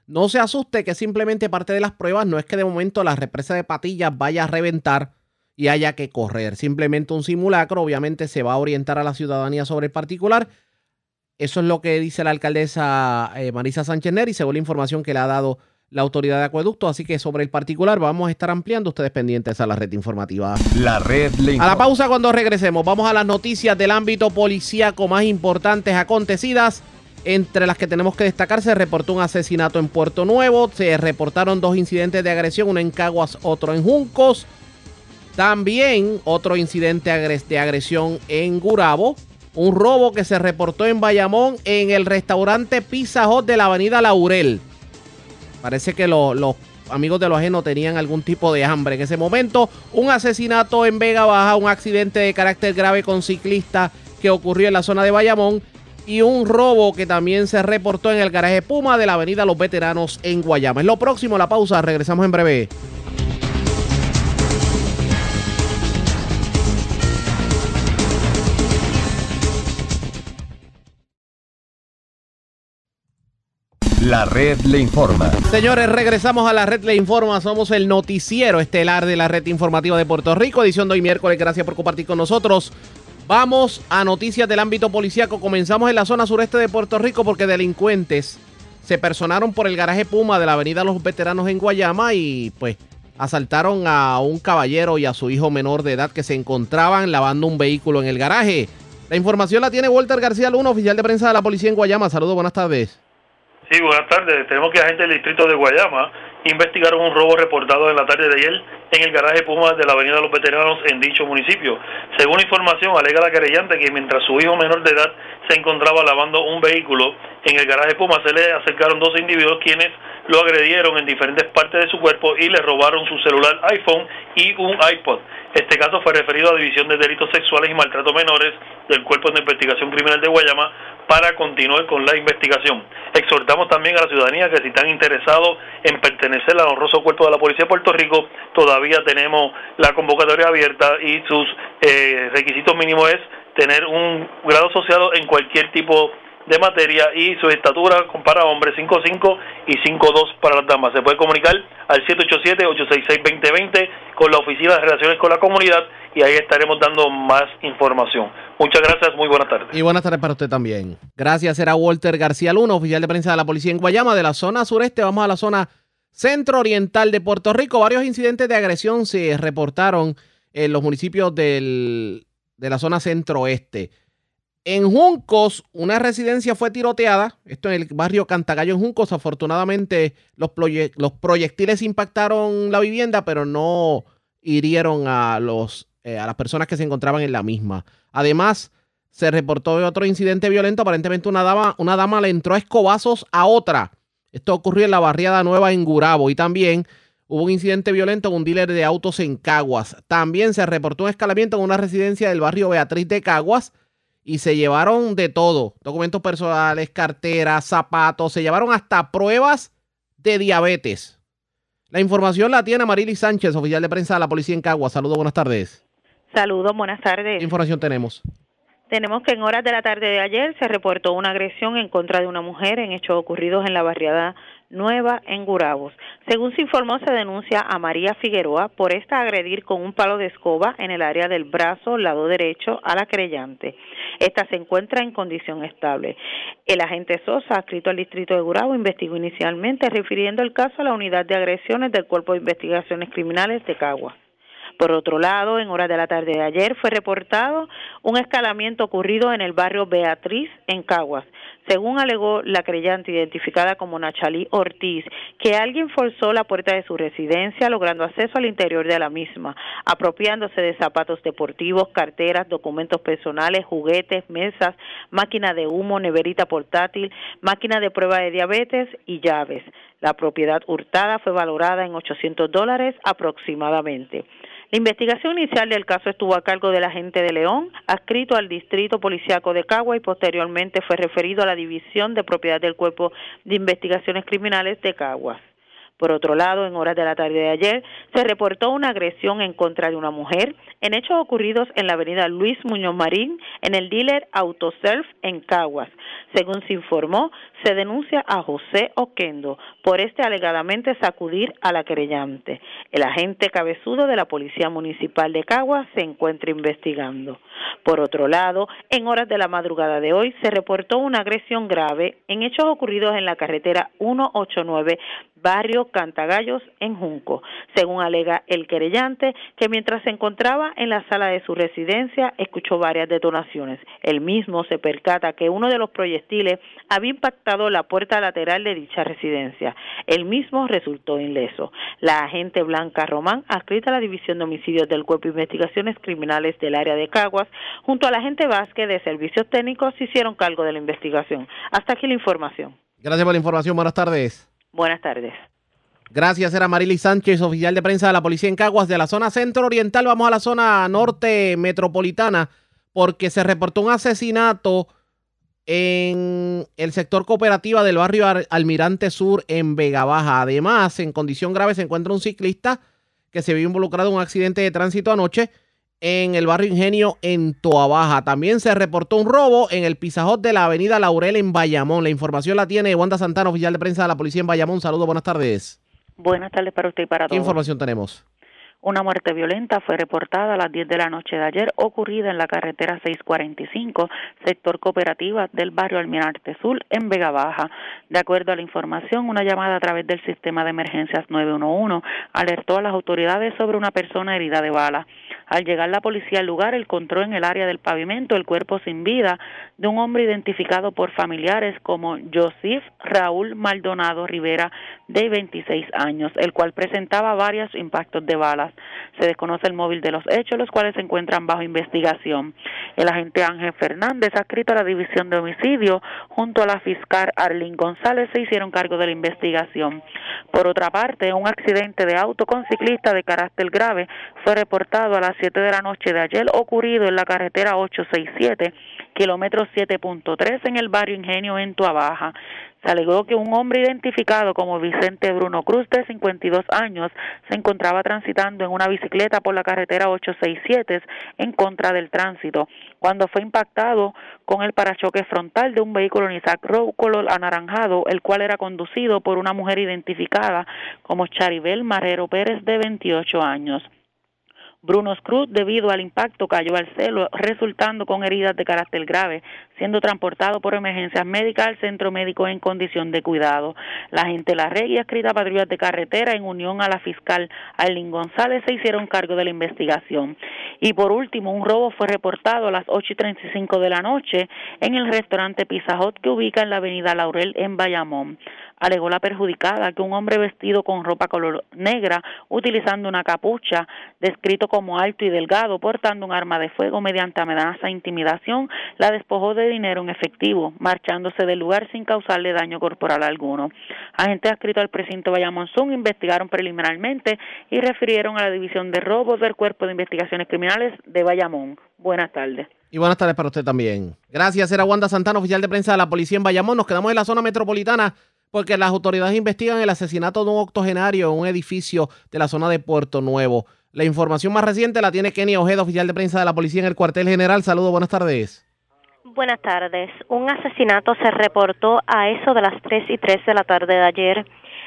no se asuste que simplemente parte de las pruebas no es que de momento la represa de Patillas vaya a reventar y haya que correr. Simplemente un simulacro, obviamente se va a orientar a la ciudadanía sobre el particular eso es lo que dice la alcaldesa eh, Marisa Sánchez Neri, según la información que le ha dado la autoridad de acueducto. Así que sobre el particular vamos a estar ampliando. Ustedes pendientes a la red informativa. La red le A la pausa cuando regresemos. Vamos a las noticias del ámbito policíaco más importantes acontecidas. Entre las que tenemos que destacar, se reportó un asesinato en Puerto Nuevo. Se reportaron dos incidentes de agresión, uno en Caguas, otro en Juncos. También otro incidente de agresión en Gurabo un robo que se reportó en Bayamón en el restaurante Pizza Hut de la avenida Laurel. Parece que los amigos de los ajenos tenían algún tipo de hambre en ese momento. Un asesinato en Vega Baja, un accidente de carácter grave con ciclista que ocurrió en la zona de Bayamón y un robo que también se reportó en el garaje Puma de la avenida Los Veteranos en Guayama. Es lo próximo, la pausa, regresamos en breve. La red le informa. Señores, regresamos a la red le informa. Somos el noticiero estelar de la red informativa de Puerto Rico, edición de hoy miércoles. Gracias por compartir con nosotros. Vamos a noticias del ámbito policíaco. Comenzamos en la zona sureste de Puerto Rico porque delincuentes se personaron por el garaje Puma de la avenida Los Veteranos en Guayama y pues asaltaron a un caballero y a su hijo menor de edad que se encontraban lavando un vehículo en el garaje. La información la tiene Walter García Luna, oficial de prensa de la policía en Guayama. Saludos, buenas tardes. Sí, buenas tardes. Tenemos que agentes del distrito de Guayama investigaron un robo reportado en la tarde de ayer en el garaje Puma de la Avenida de los Veteranos en dicho municipio. Según información, alega la querellante que mientras su hijo menor de edad se encontraba lavando un vehículo en el garaje Puma, se le acercaron dos individuos quienes lo agredieron en diferentes partes de su cuerpo y le robaron su celular iPhone y un iPod. Este caso fue referido a División de Delitos Sexuales y Maltrato Menores del Cuerpo de Investigación Criminal de Guayama para continuar con la investigación. Exhortamos también a la ciudadanía que si están interesados en pertenecer al honroso cuerpo de la Policía de Puerto Rico, todavía tenemos la convocatoria abierta y sus eh, requisitos mínimos es tener un grado asociado en cualquier tipo de materia y su estatura para hombres 5'5 y 5'2 para las damas. Se puede comunicar al 787-866-2020 con la Oficina de Relaciones con la Comunidad y ahí estaremos dando más información. Muchas gracias, muy buenas tardes. Y buenas tardes para usted también. Gracias, era Walter García Luna, oficial de prensa de la policía en Guayama, de la zona sureste. Vamos a la zona centro-oriental de Puerto Rico. Varios incidentes de agresión se reportaron en los municipios del, de la zona centro-oeste. En Juncos, una residencia fue tiroteada, esto en el barrio Cantagallo en Juncos. Afortunadamente, los, proyectiles impactaron la vivienda, pero no hirieron a, los, eh, a las personas que se encontraban en la misma. Además, se reportó otro incidente violento. Aparentemente, una dama, una dama le entró a escobazos a otra. Esto ocurrió en la barriada nueva en Gurabo. Y también hubo un incidente violento en un dealer de autos en Caguas. También se reportó un escalamiento en una residencia del barrio Beatriz de Caguas y se llevaron de todo, documentos personales, carteras, zapatos, se llevaron hasta pruebas de diabetes. La información la tiene Marily Sánchez, oficial de prensa de la policía en Cagua. Saludos, buenas tardes. Saludos, buenas tardes. ¿Qué información tenemos? Tenemos que en horas de la tarde de ayer se reportó una agresión en contra de una mujer en hechos ocurridos en la barriada Nueva en Gurabos. Según se informó, se denuncia a María Figueroa por esta agredir con un palo de escoba en el área del brazo lado derecho a la creyente. Esta se encuentra en condición estable. El agente Sosa, adscrito al distrito de Gurabo, investigó inicialmente refiriendo el caso a la unidad de agresiones del Cuerpo de Investigaciones Criminales de Cagua. Por otro lado, en horas de la tarde de ayer fue reportado un escalamiento ocurrido en el barrio Beatriz, en Caguas. Según alegó la creyente identificada como Nachalí Ortiz, que alguien forzó la puerta de su residencia logrando acceso al interior de la misma, apropiándose de zapatos deportivos, carteras, documentos personales, juguetes, mesas, máquina de humo, neverita portátil, máquina de prueba de diabetes y llaves. La propiedad hurtada fue valorada en 800 dólares aproximadamente. La investigación inicial del caso estuvo a cargo del agente de León, adscrito al Distrito Policiaco de Cagua y posteriormente fue referido a la División de Propiedad del Cuerpo de Investigaciones Criminales de Caguas. Por otro lado, en horas de la tarde de ayer, se reportó una agresión en contra de una mujer en hechos ocurridos en la avenida Luis Muñoz Marín, en el dealer Autoself en Caguas. Según se informó, se denuncia a José Oquendo por este alegadamente sacudir a la querellante. El agente cabezudo de la Policía Municipal de Caguas se encuentra investigando. Por otro lado, en horas de la madrugada de hoy se reportó una agresión grave en hechos ocurridos en la carretera 189 barrio Cantagallos en Junco, según alega el querellante, que mientras se encontraba en la sala de su residencia escuchó varias detonaciones. El mismo se percata que uno de los proyectiles había impactado la puerta lateral de dicha residencia. El mismo resultó ileso. La agente Blanca Román, adscrita a la División de Homicidios del Cuerpo de Investigaciones Criminales del área de Caguas, junto a la agente Vázquez de Servicios Técnicos, hicieron cargo de la investigación. Hasta aquí la información. Gracias por la información. Buenas tardes. Buenas tardes. Gracias, era Marily Sánchez, oficial de prensa de la policía en Caguas, de la zona centro oriental. Vamos a la zona norte metropolitana, porque se reportó un asesinato en el sector cooperativa del barrio Almirante Sur en Vega Baja. Además, en condición grave se encuentra un ciclista que se vio involucrado en un accidente de tránsito anoche en el barrio Ingenio en Toabaja. También se reportó un robo en el Pizajot de la avenida Laurel en Bayamón. La información la tiene Wanda Santana, oficial de prensa de la policía en Bayamón. Saludos, buenas tardes. Buenas tardes para usted y para todos. ¿Qué información tenemos? Una muerte violenta fue reportada a las 10 de la noche de ayer, ocurrida en la carretera 645, sector cooperativa del barrio Almirante Sur, en Vega Baja. De acuerdo a la información, una llamada a través del sistema de emergencias 911 alertó a las autoridades sobre una persona herida de bala. Al llegar la policía al lugar, encontró en el área del pavimento el cuerpo sin vida de un hombre identificado por familiares como Joseph Raúl Maldonado Rivera, de 26 años, el cual presentaba varios impactos de balas. Se desconoce el móvil de los hechos, los cuales se encuentran bajo investigación. El agente Ángel Fernández, adscrito a la División de Homicidio, junto a la fiscal Arlene González, se hicieron cargo de la investigación. Por otra parte, un accidente de auto con ciclista de carácter grave fue reportado a las 7 de la noche de ayer, ocurrido en la carretera 867, kilómetro 7.3 en el barrio Ingenio en Baja. Se alegó que un hombre identificado como Vicente Bruno Cruz, de 52 años, se encontraba transitando en una bicicleta por la carretera 867 en contra del tránsito, cuando fue impactado con el parachoque frontal de un vehículo Nissan Rogue color anaranjado, el cual era conducido por una mujer identificada como Charibel Marrero Pérez, de 28 años. Bruno Cruz, debido al impacto, cayó al cielo, resultando con heridas de carácter grave, siendo transportado por emergencias médicas al centro médico en condición de cuidado. La gente La Red y escrita patrullas de carretera, en unión a la fiscal Arlene González, se hicieron cargo de la investigación. Y por último, un robo fue reportado a las 8 y 35 de la noche en el restaurante Pizza Hut que ubica en la avenida Laurel en Bayamón alegó la perjudicada que un hombre vestido con ropa color negra, utilizando una capucha, descrito como alto y delgado, portando un arma de fuego mediante amenaza e intimidación, la despojó de dinero en efectivo, marchándose del lugar sin causarle daño corporal alguno. Agentes adscritos al precinto Bayamón investigaron preliminarmente y refirieron a la División de Robos del Cuerpo de Investigaciones Criminales de Bayamón. Buenas tardes. Y buenas tardes para usted también. Gracias, era Wanda Santana, oficial de prensa de la policía en Bayamón. Nos quedamos en la zona metropolitana porque las autoridades investigan el asesinato de un octogenario en un edificio de la zona de Puerto Nuevo. La información más reciente la tiene Kenny Ojeda, oficial de prensa de la policía en el cuartel general. Saludos, buenas tardes. Buenas tardes. Un asesinato se reportó a eso de las 3 y 3 de la tarde de ayer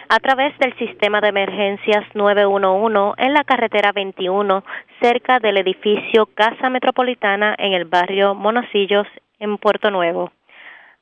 a través del sistema de emergencias 911 en la carretera 21 cerca del edificio Casa Metropolitana en el barrio Monacillos en Puerto Nuevo.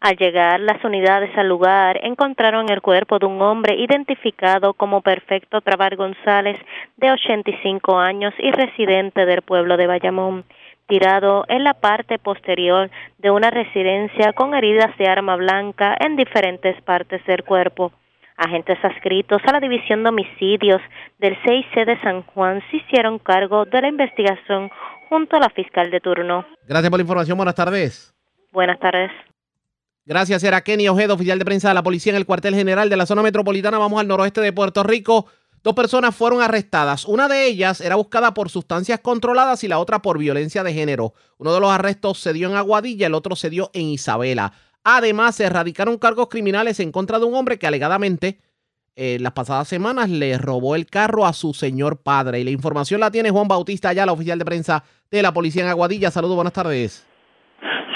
Al llegar las unidades al lugar, encontraron el cuerpo de un hombre identificado como Perfecto Trabar González, de 85 años y residente del pueblo de Bayamón, tirado en la parte posterior de una residencia con heridas de arma blanca en diferentes partes del cuerpo. Agentes adscritos a la División de Homicidios del 6C de San Juan se hicieron cargo de la investigación junto a la fiscal de turno. Gracias por la información. Buenas tardes. Buenas tardes. Gracias, era Kenny Ojeda, oficial de prensa de la policía en el cuartel general de la zona metropolitana. Vamos al noroeste de Puerto Rico. Dos personas fueron arrestadas. Una de ellas era buscada por sustancias controladas y la otra por violencia de género. Uno de los arrestos se dio en Aguadilla, el otro se dio en Isabela. Además, se erradicaron cargos criminales en contra de un hombre que alegadamente en eh, las pasadas semanas le robó el carro a su señor padre. Y la información la tiene Juan Bautista, ya la oficial de prensa de la policía en Aguadilla. Saludos, buenas tardes.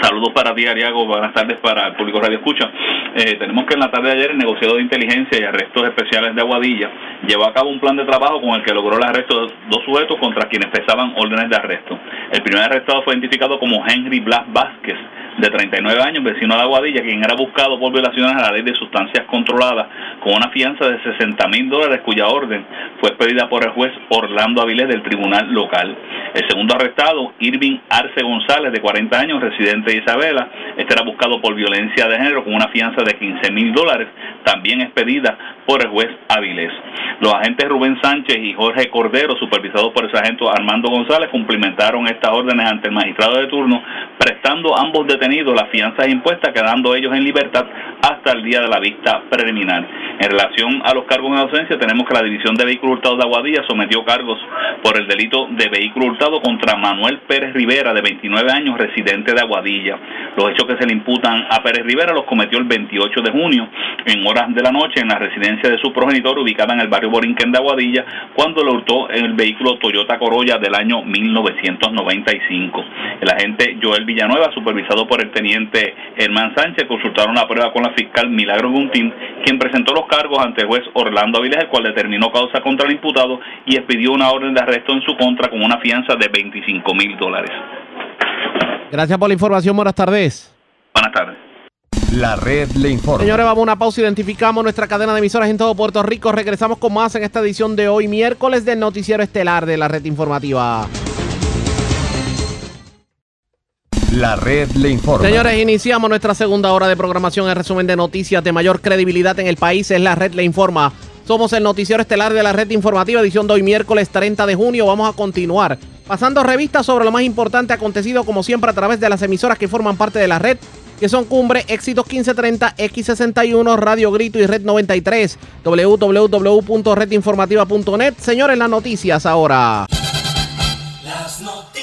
Saludos para ti, Ariago. Buenas tardes para el público Radio Escucha. Eh, tenemos que en la tarde de ayer el negociado de inteligencia y arrestos especiales de Aguadilla llevó a cabo un plan de trabajo con el que logró el arresto de dos sujetos contra quienes pesaban órdenes de arresto. El primer arrestado fue identificado como Henry Blas Vázquez, de 39 años, vecino de Aguadilla, quien era buscado por violaciones a la ley de sustancias controladas con una fianza de 60 mil dólares cuya orden fue expedida por el juez Orlando Avilés del tribunal local. El segundo arrestado, Irving Arce González, de 40 años, residente de Isabela, este era buscado por violencia de género con una fianza de 15 mil dólares, también expedida por el juez Avilés. Los agentes Rubén Sánchez y Jorge Cordero, supervisados por el sargento Armando González, cumplimentaron estas órdenes ante el magistrado de turno, prestando ambos detenidos las fianzas impuestas, quedando ellos en libertad hasta el día de la vista preliminar. En relación a los cargos en ausencia, tenemos que la División de Vehículos Hurtados de Aguadilla sometió cargos por el delito de vehículo hurtado contra Manuel Pérez Rivera, de 29 años, residente de Aguadilla. Los hechos que se le imputan a Pérez Rivera los cometió el 28 de junio, en horas de la noche, en la residencia de su progenitor, ubicada en el barrio Borinquen de Aguadilla, cuando lo hurtó el vehículo Toyota Corolla del año 1995. El agente Joel Villanueva, supervisado por el teniente Germán Sánchez, consultaron la prueba con la fiscal Milagro Guntín, quien presentó los cargos ante el juez Orlando Avilés, el cual determinó causa contra el imputado y expidió una orden de arresto en su contra con una fianza de 25 mil dólares. Gracias por la información. Buenas tardes. Buenas tardes. La red le informa. Señores, vamos a una pausa. Identificamos nuestra cadena de emisoras en todo Puerto Rico. Regresamos con más en esta edición de hoy, miércoles del Noticiero Estelar de la red informativa. La red le informa. Señores, iniciamos nuestra segunda hora de programación. El resumen de noticias de mayor credibilidad en el país es La red le informa. Somos el noticiero estelar de la red informativa, edición de hoy miércoles 30 de junio. Vamos a continuar pasando revistas sobre lo más importante acontecido, como siempre, a través de las emisoras que forman parte de la red, que son Cumbre, Éxitos 1530, X61, Radio Grito y Red 93, www.redinformativa.net. Señores, las noticias ahora. Las noticias.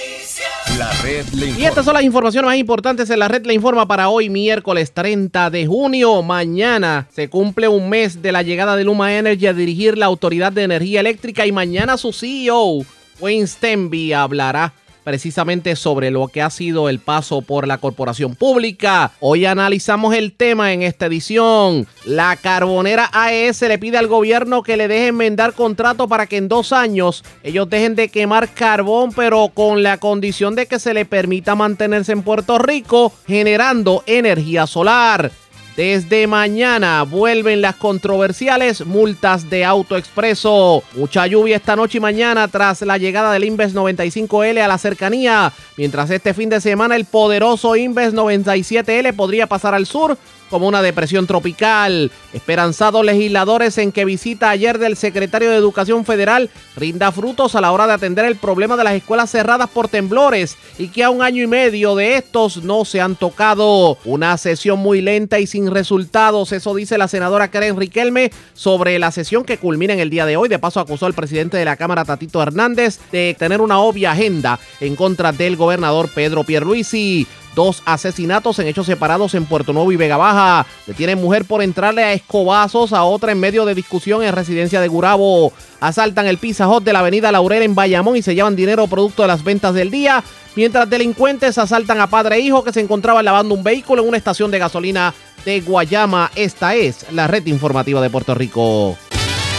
La red le informa. Y estas son las informaciones más importantes en la red le informa para hoy miércoles 30 de junio. Mañana se cumple un mes de la llegada de Luma Energy a dirigir la Autoridad de Energía Eléctrica y mañana su CEO, Wayne Stenby, hablará precisamente sobre lo que ha sido el paso por la corporación pública. Hoy analizamos el tema en esta edición. La carbonera AES le pide al gobierno que le deje enmendar contrato para que en dos años ellos dejen de quemar carbón, pero con la condición de que se le permita mantenerse en Puerto Rico generando energía solar. Desde mañana vuelven las controversiales multas de AutoExpreso. Mucha lluvia esta noche y mañana tras la llegada del Inves 95L a la cercanía. Mientras este fin de semana el poderoso Inves 97L podría pasar al sur como una depresión tropical. Esperanzados legisladores en que visita ayer del secretario de Educación Federal rinda frutos a la hora de atender el problema de las escuelas cerradas por temblores y que a un año y medio de estos no se han tocado. Una sesión muy lenta y sin resultados, eso dice la senadora Karen Riquelme sobre la sesión que culmina en el día de hoy. De paso acusó al presidente de la Cámara, Tatito Hernández, de tener una obvia agenda en contra del gobernador Pedro Pierluisi. Dos asesinatos en hechos separados en Puerto Nuevo y Vega Baja. Detienen mujer por entrarle a escobazos a otra en medio de discusión en residencia de Gurabo. Asaltan el Pizza de la avenida Laurel en Bayamón y se llevan dinero producto de las ventas del día. Mientras delincuentes asaltan a padre e hijo que se encontraban lavando un vehículo en una estación de gasolina de Guayama. Esta es la red informativa de Puerto Rico.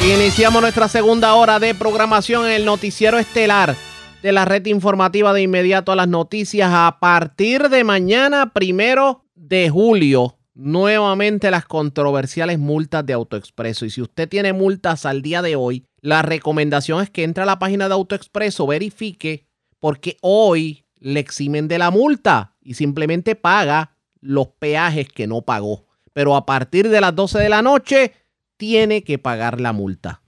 Iniciamos nuestra segunda hora de programación en el noticiero estelar de la red informativa de inmediato a las noticias. A partir de mañana, primero de julio, nuevamente las controversiales multas de AutoExpreso. Y si usted tiene multas al día de hoy, la recomendación es que entre a la página de AutoExpreso, verifique, porque hoy le eximen de la multa y simplemente paga los peajes que no pagó. Pero a partir de las 12 de la noche, tiene que pagar la multa.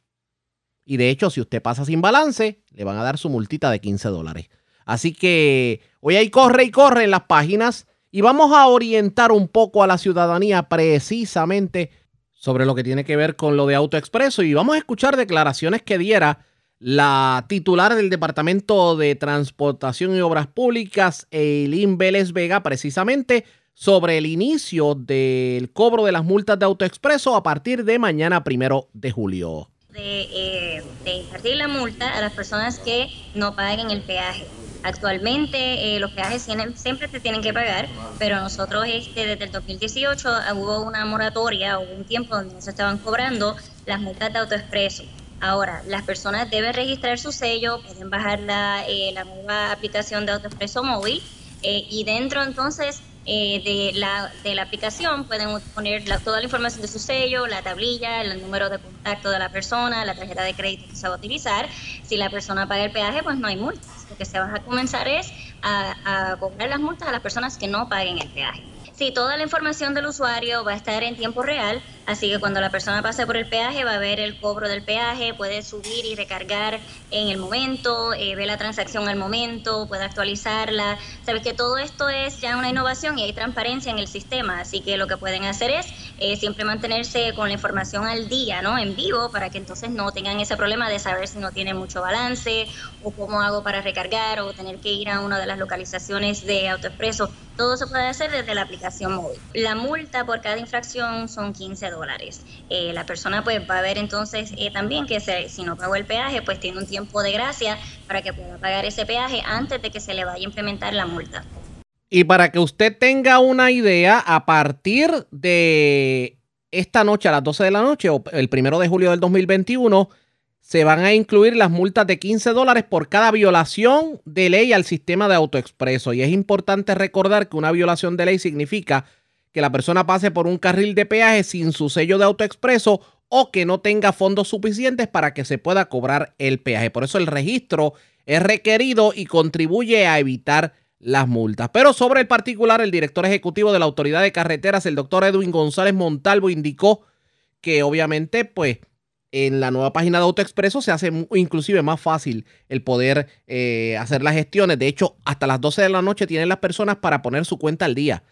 Y de hecho, si usted pasa sin balance, le van a dar su multita de 15 dólares. Así que hoy ahí corre y corre en las páginas y vamos a orientar un poco a la ciudadanía precisamente sobre lo que tiene que ver con lo de AutoExpreso y vamos a escuchar declaraciones que diera la titular del Departamento de Transportación y Obras Públicas, Eileen Vélez Vega, precisamente sobre el inicio del cobro de las multas de AutoExpreso a partir de mañana primero de julio de, eh, de impartir la multa a las personas que no paguen el peaje. Actualmente eh, los peajes siempre se tienen que pagar, pero nosotros este, desde el 2018 hubo una moratoria, hubo un tiempo donde no se estaban cobrando las multas de autoexpreso. Ahora, las personas deben registrar su sello, pueden bajar la, eh, la nueva aplicación de autoexpreso móvil y dentro entonces eh, de, la, de la aplicación pueden poner toda la información de su sello, la tablilla, el número de contacto de la persona, la tarjeta de crédito que se va a utilizar. Si la persona paga el peaje, pues no hay multas. Lo que se va a comenzar es a, a cobrar las multas a las personas que no paguen el peaje. Sí, toda la información del usuario va a estar en tiempo real, así que cuando la persona pase por el peaje va a ver el cobro del peaje, puede subir y recargar en el momento, eh, ve la transacción al momento, puede actualizarla. Sabes que todo esto es ya una innovación y hay transparencia en el sistema, así que lo que pueden hacer es eh, siempre mantenerse con la información al día, ¿no? En vivo, para que entonces no tengan ese problema de saber si no tiene mucho balance o cómo hago para recargar o tener que ir a una de las localizaciones de AutoExpreso. Todo se puede hacer desde la aplicación móvil. La multa por cada infracción son 15 dólares. Eh, la persona pues va a ver entonces eh, también que si no pagó el peaje, pues tiene un tiempo de gracia para que pueda pagar ese peaje antes de que se le vaya a implementar la multa. Y para que usted tenga una idea, a partir de esta noche a las 12 de la noche o el primero de julio del 2021, se van a incluir las multas de 15 dólares por cada violación de ley al sistema de autoexpreso. Y es importante recordar que una violación de ley significa que la persona pase por un carril de peaje sin su sello de autoexpreso o que no tenga fondos suficientes para que se pueda cobrar el peaje. Por eso el registro es requerido y contribuye a evitar las multas. Pero sobre el particular, el director ejecutivo de la Autoridad de Carreteras, el doctor Edwin González Montalvo, indicó que obviamente, pues, en la nueva página de AutoExpreso se hace inclusive más fácil el poder eh, hacer las gestiones. De hecho, hasta las 12 de la noche tienen las personas para poner su cuenta al día.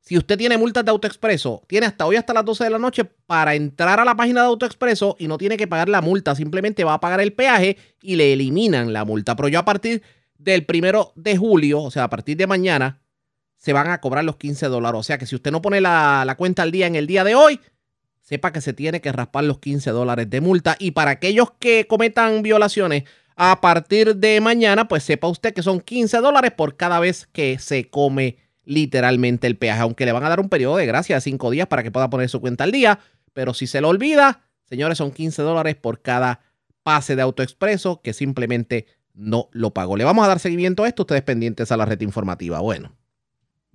Si usted tiene multas de AutoExpreso, tiene hasta hoy hasta las 12 de la noche para entrar a la página de AutoExpreso y no tiene que pagar la multa. Simplemente va a pagar el peaje y le eliminan la multa. Pero yo a partir del primero de julio, o sea, a partir de mañana, se van a cobrar los 15 dólares. O sea que si usted no pone la, cuenta al día en el día de hoy, sepa que se tiene que raspar los 15 dólares de multa. Y para aquellos que cometan violaciones a partir de mañana, pues sepa usted que son 15 dólares por cada vez que se come literalmente el peaje, aunque le van a dar un periodo de gracia de 5 días para que pueda poner su cuenta al día, pero si se lo olvida, señores, son 15 dólares por cada pase de autoexpreso que simplemente no lo pagó. Le vamos a dar seguimiento a esto, ustedes pendientes a la red informativa. Bueno.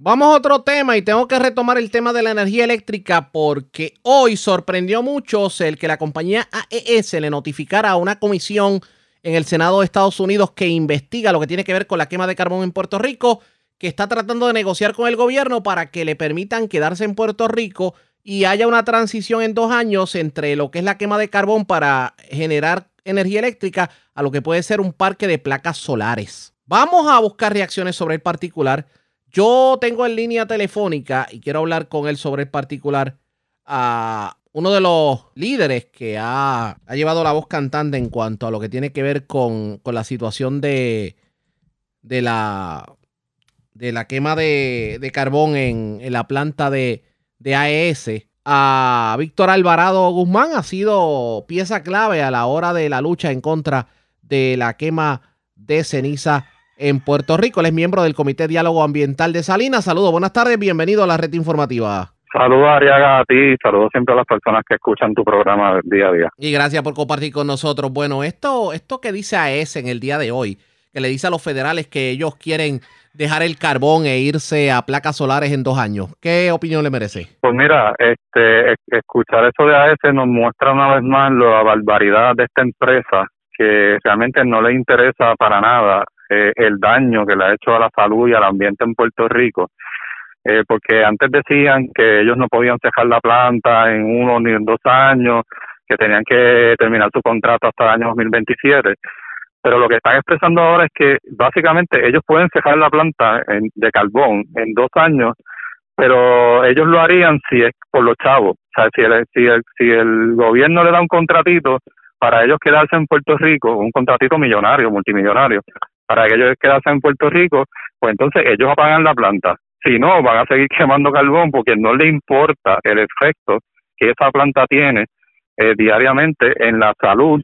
Vamos a otro tema y tengo que retomar el tema de la energía eléctrica porque hoy sorprendió a muchos el que la compañía AES le notificara a una comisión en el Senado de Estados Unidos que investiga lo que tiene que ver con la quema de carbón en Puerto Rico, que está tratando de negociar con el gobierno para que le permitan quedarse en Puerto Rico y haya una transición en dos años entre lo que es la quema de carbón para generar energía eléctrica a lo que puede ser un parque de placas solares. Vamos a buscar reacciones sobre el particular. Yo tengo en línea telefónica y quiero hablar con él sobre el particular a uno de los líderes que ha, llevado la voz cantante en cuanto a lo que tiene que ver con, la situación de, de, la, de la quema de, carbón en, la planta de, de AES. A Víctor Alvarado Guzmán ha sido pieza clave a la hora de la lucha en contra de la quema de ceniza en Puerto Rico. Él es miembro del Comité Diálogo Ambiental de Salinas. Saludos, buenas tardes, bienvenido a la red informativa. Saludos, Ariaga, a ti. Saludos siempre a las personas que escuchan tu programa día a día. Y gracias por compartir con nosotros. Bueno, esto, esto que dice AES en el día de hoy, que le dice a los federales que ellos quieren dejar el carbón e irse a placas solares en dos años. ¿Qué opinión le merece? Pues mira, este, escuchar eso de AES nos muestra una vez más la barbaridad de esta empresa que realmente no le interesa para nada eh, el daño que le ha hecho a la salud y al ambiente en Puerto Rico. Eh, porque antes decían que ellos no podían cejar la planta en uno ni en dos años, que tenían que terminar su contrato hasta el año 2027. Pero lo que están expresando ahora es que básicamente ellos pueden cejar la planta de carbón en dos años, pero ellos lo harían si es por los chavos. O sea, si el, si el, si el gobierno le da un contratito para ellos quedarse en Puerto Rico, un contratito millonario, multimillonario, para que ellos quedarse en Puerto Rico, pues entonces ellos apagan la planta. Si no, van a seguir quemando carbón porque no le importa el efecto que esa planta tiene eh, diariamente en la salud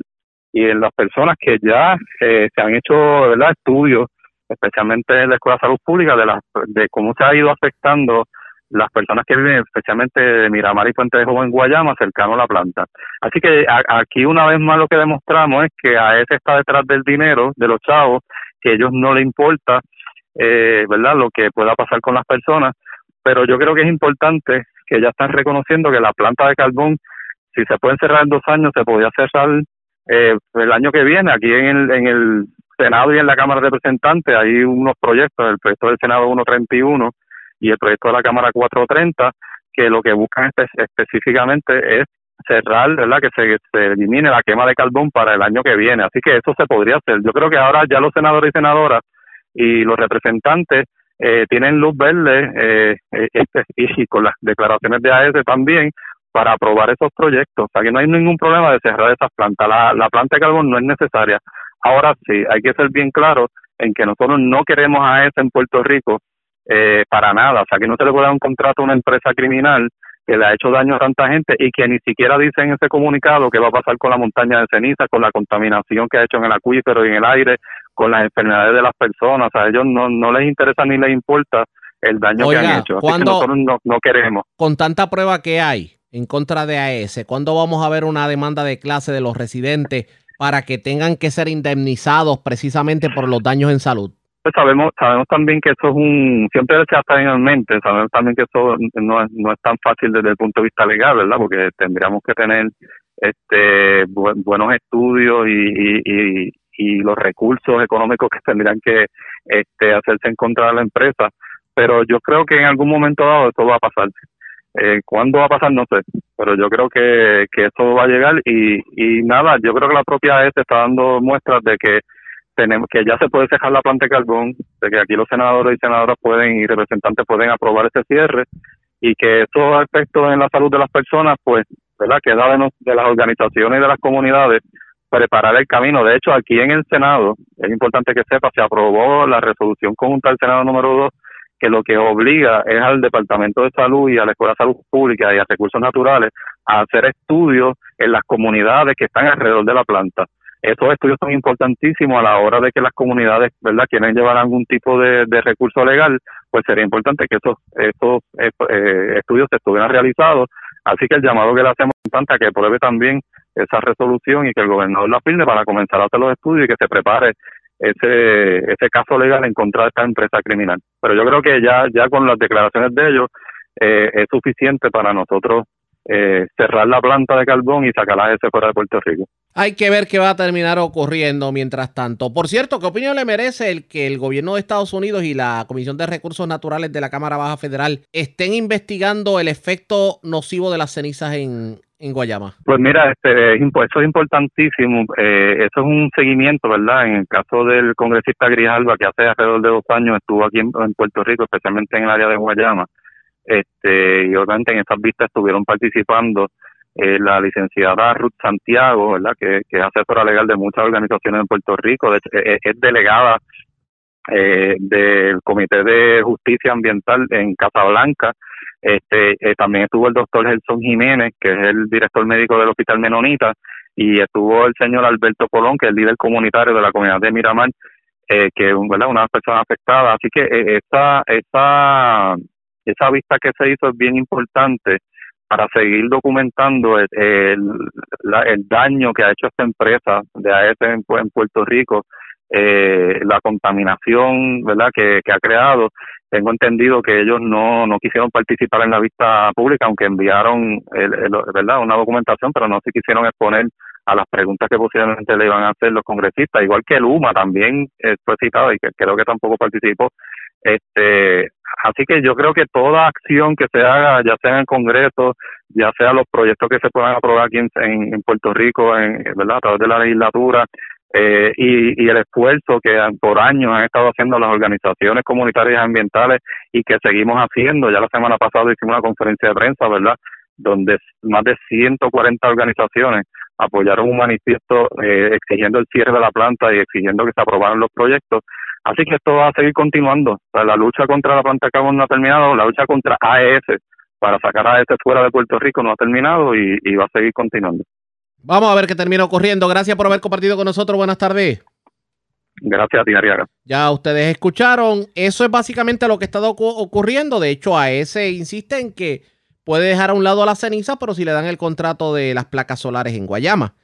y en las personas que ya eh, se han hecho ¿verdad? estudios, especialmente en la Escuela de Salud Pública, de, la, de cómo se ha ido afectando las personas que viven especialmente de Miramar y Puente de en Guayama, cercano a la planta. Así que aquí una vez más lo que demostramos es que a ese está detrás del dinero de los chavos, que a ellos no le importa, eh, ¿verdad?, lo que pueda pasar con las personas, pero yo creo que es importante que ya están reconociendo que la planta de carbón, si se puede cerrar en dos años, se podría cerrar eh, el año que viene, aquí en el, en el Senado y en la Cámara de Representantes hay unos proyectos, el proyecto del Senado 131 y el proyecto de la Cámara 430, que lo que buscan específicamente es cerrar, ¿verdad? Que se, se elimine la quema de carbón para el año que viene. Así que eso se podría hacer. Yo creo que ahora ya los senadores y senadoras y los representantes eh, tienen luz verde eh, eh este, y con las declaraciones de AES también para aprobar esos proyectos. O sea que no hay ningún problema de cerrar esas plantas. La, la planta de carbón no es necesaria. Ahora sí, hay que ser bien claro en que nosotros no queremos AES en Puerto Rico eh, para nada. O sea, que no se le puede dar un contrato a una empresa criminal que le ha hecho daño a tanta gente y que ni siquiera dice en ese comunicado qué va a pasar con la montaña de ceniza, con la contaminación que ha hecho en el acuífero y en el aire, con las enfermedades de las personas. A ellos no, no les interesa ni les importa el daño que han hecho. Así que nosotros no, no queremos. Con tanta prueba que hay en contra de AES, ¿cuándo vamos a ver una demanda de clase de los residentes para que tengan que ser indemnizados precisamente por los daños en salud? Pues sabemos sabemos también que eso es un siempre se estado en mente sabemos también que eso no es, no es tan fácil desde el punto de vista legal verdad porque tendríamos que tener este buenos estudios y, y, y, los recursos económicos que tendrían que este hacerse en contra de la empresa. Pero yo creo que en algún momento dado eso va a pasar. Eh, ¿Cuándo va a pasar? No sé, pero yo creo que, que eso va a llegar y, y nada, yo creo que la propia ESE está dando muestras de que tenemos que ya se puede cejar la planta de carbón, de que aquí los senadores y senadoras pueden y representantes pueden aprobar ese cierre y que esos efectos en la salud de las personas, pues, ¿verdad? Queda de, de las organizaciones y de las comunidades preparar el camino. De hecho, aquí en el Senado, es importante que sepa, se aprobó la resolución conjunta del Senado número 2 que lo que obliga es al Departamento de Salud y a la Escuela de Salud Pública y a Recursos Naturales a hacer estudios en las comunidades que están alrededor de la planta Estos estudios son importantísimos a la hora de que las comunidades, ¿verdad?, quieren llevar algún tipo de, recurso legal, pues sería importante que esos, esos eh, estudios se estuvieran realizados. Así que el llamado que le hacemos es que pruebe también esa resolución y que el gobernador la firme para comenzar a hacer los estudios y que se prepare ese, ese caso legal en contra de esta empresa criminal. Pero yo creo que ya, ya con las declaraciones de ellos eh, es suficiente para nosotros eh, cerrar la planta de carbón y sacarla ese fuera de Puerto Rico. Hay que ver qué va a terminar ocurriendo mientras tanto. Por cierto, ¿qué opinión le merece el que el gobierno de Estados Unidos y la Comisión de Recursos Naturales de la Cámara Baja Federal estén investigando el efecto nocivo de las cenizas en, Guayama? Pues mira, este, eso es importantísimo. Eh, eso es un seguimiento, ¿verdad? En el caso del congresista Grijalva, que hace alrededor de dos años estuvo aquí en, Puerto Rico, especialmente en el área de Guayama, este, y obviamente en estas vistas estuvieron participando eh, la licenciada Ruth Santiago, ¿verdad? Que, es asesora legal de muchas organizaciones en Puerto Rico, eh, es delegada eh, del Comité de Justicia Ambiental en Casablanca, este, también estuvo el doctor Gelson Jiménez, que es el director médico del Hospital Menonita, y estuvo el señor Alberto Colón, que es el líder comunitario de la comunidad de Miramar, eh, que es una persona afectada. Así que esa, esa, esa vista que se hizo es bien importante para seguir documentando el, daño que ha hecho esta empresa de AES en, en Puerto Rico, eh, la contaminación verdad que, ha creado tengo entendido que ellos no, no quisieron participar en la vista pública, aunque enviaron el, ¿verdad? una documentación, pero no se quisieron exponer a las preguntas que posiblemente le iban a hacer los congresistas, igual que el UMA también eh, fue citado y que creo que tampoco participó. Este, así que yo creo que toda acción que se haga, ya sea en el Congreso, ya sea los proyectos que se puedan aprobar aquí en, Puerto Rico, en, ¿verdad? a través de la legislatura, eh, y, y el esfuerzo que por años han estado haciendo las organizaciones comunitarias ambientales y que seguimos haciendo. Ya la semana pasada hicimos una conferencia de prensa, ¿verdad? Donde más de 140 organizaciones apoyaron un manifiesto eh, exigiendo el cierre de la planta y exigiendo que se aprobaran los proyectos. Así que esto va a seguir continuando. la lucha contra la planta de carbón no ha terminado, la lucha contra AES para sacar a AES fuera de Puerto Rico no ha terminado y va a seguir continuando. Vamos a ver qué termina ocurriendo. Gracias por haber compartido con nosotros. Buenas tardes. Gracias a ti, Ya ustedes escucharon. Eso es básicamente lo que está ocurriendo. De hecho, a ese insiste en que puede dejar a un lado a la ceniza, pero si le dan el contrato de las placas solares en Guayama.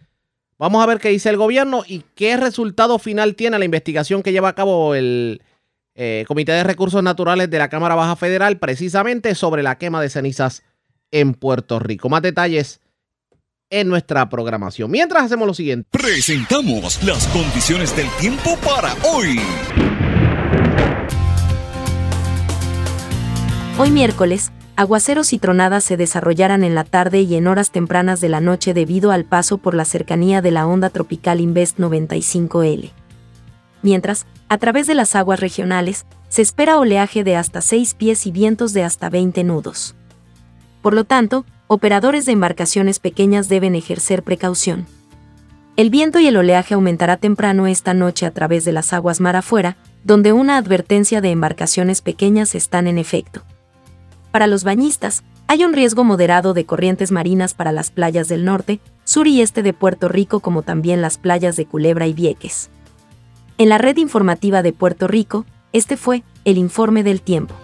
Vamos a ver qué dice el gobierno y qué resultado final tiene la investigación que lleva a cabo el eh, Comité de Recursos Naturales de la Cámara Baja Federal precisamente sobre la quema de cenizas en Puerto Rico. Más detalles en nuestra programación. Mientras hacemos lo siguiente. Presentamos las condiciones del tiempo para hoy. Hoy miércoles, aguaceros y tronadas se desarrollarán en la tarde y en horas tempranas de la noche debido al paso por la cercanía de la onda tropical Invest 95L. Mientras, a través de las aguas regionales, se espera oleaje de hasta 6 pies y vientos de hasta 20 nudos. Por lo tanto, operadores de embarcaciones pequeñas deben ejercer precaución. El viento y el oleaje aumentará temprano esta noche a través de las aguas mar afuera, donde una advertencia de embarcaciones pequeñas están en efecto. Para los bañistas, hay un riesgo moderado de corrientes marinas para las playas del norte, sur y este de Puerto Rico como también las playas de Culebra y Vieques. En la red informativa de Puerto Rico, este fue el informe del tiempo.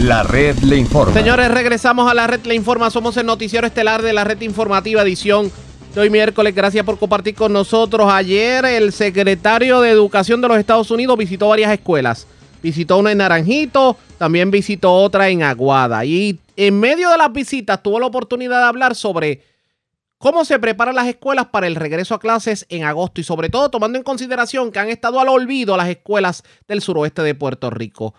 La red le informa. Señores, regresamos a la red le informa. Somos el noticiero estelar de la red informativa edición de hoy miércoles. Gracias por compartir con nosotros. Ayer el secretario de Educación de los Estados Unidos visitó varias escuelas. Visitó una en Naranjito, también visitó otra en Aguada. Y en medio de las visitas tuvo la oportunidad de hablar sobre cómo se preparan las escuelas para el regreso a clases en agosto y sobre todo tomando en consideración que han estado al olvido las escuelas del suroeste de Puerto Rico.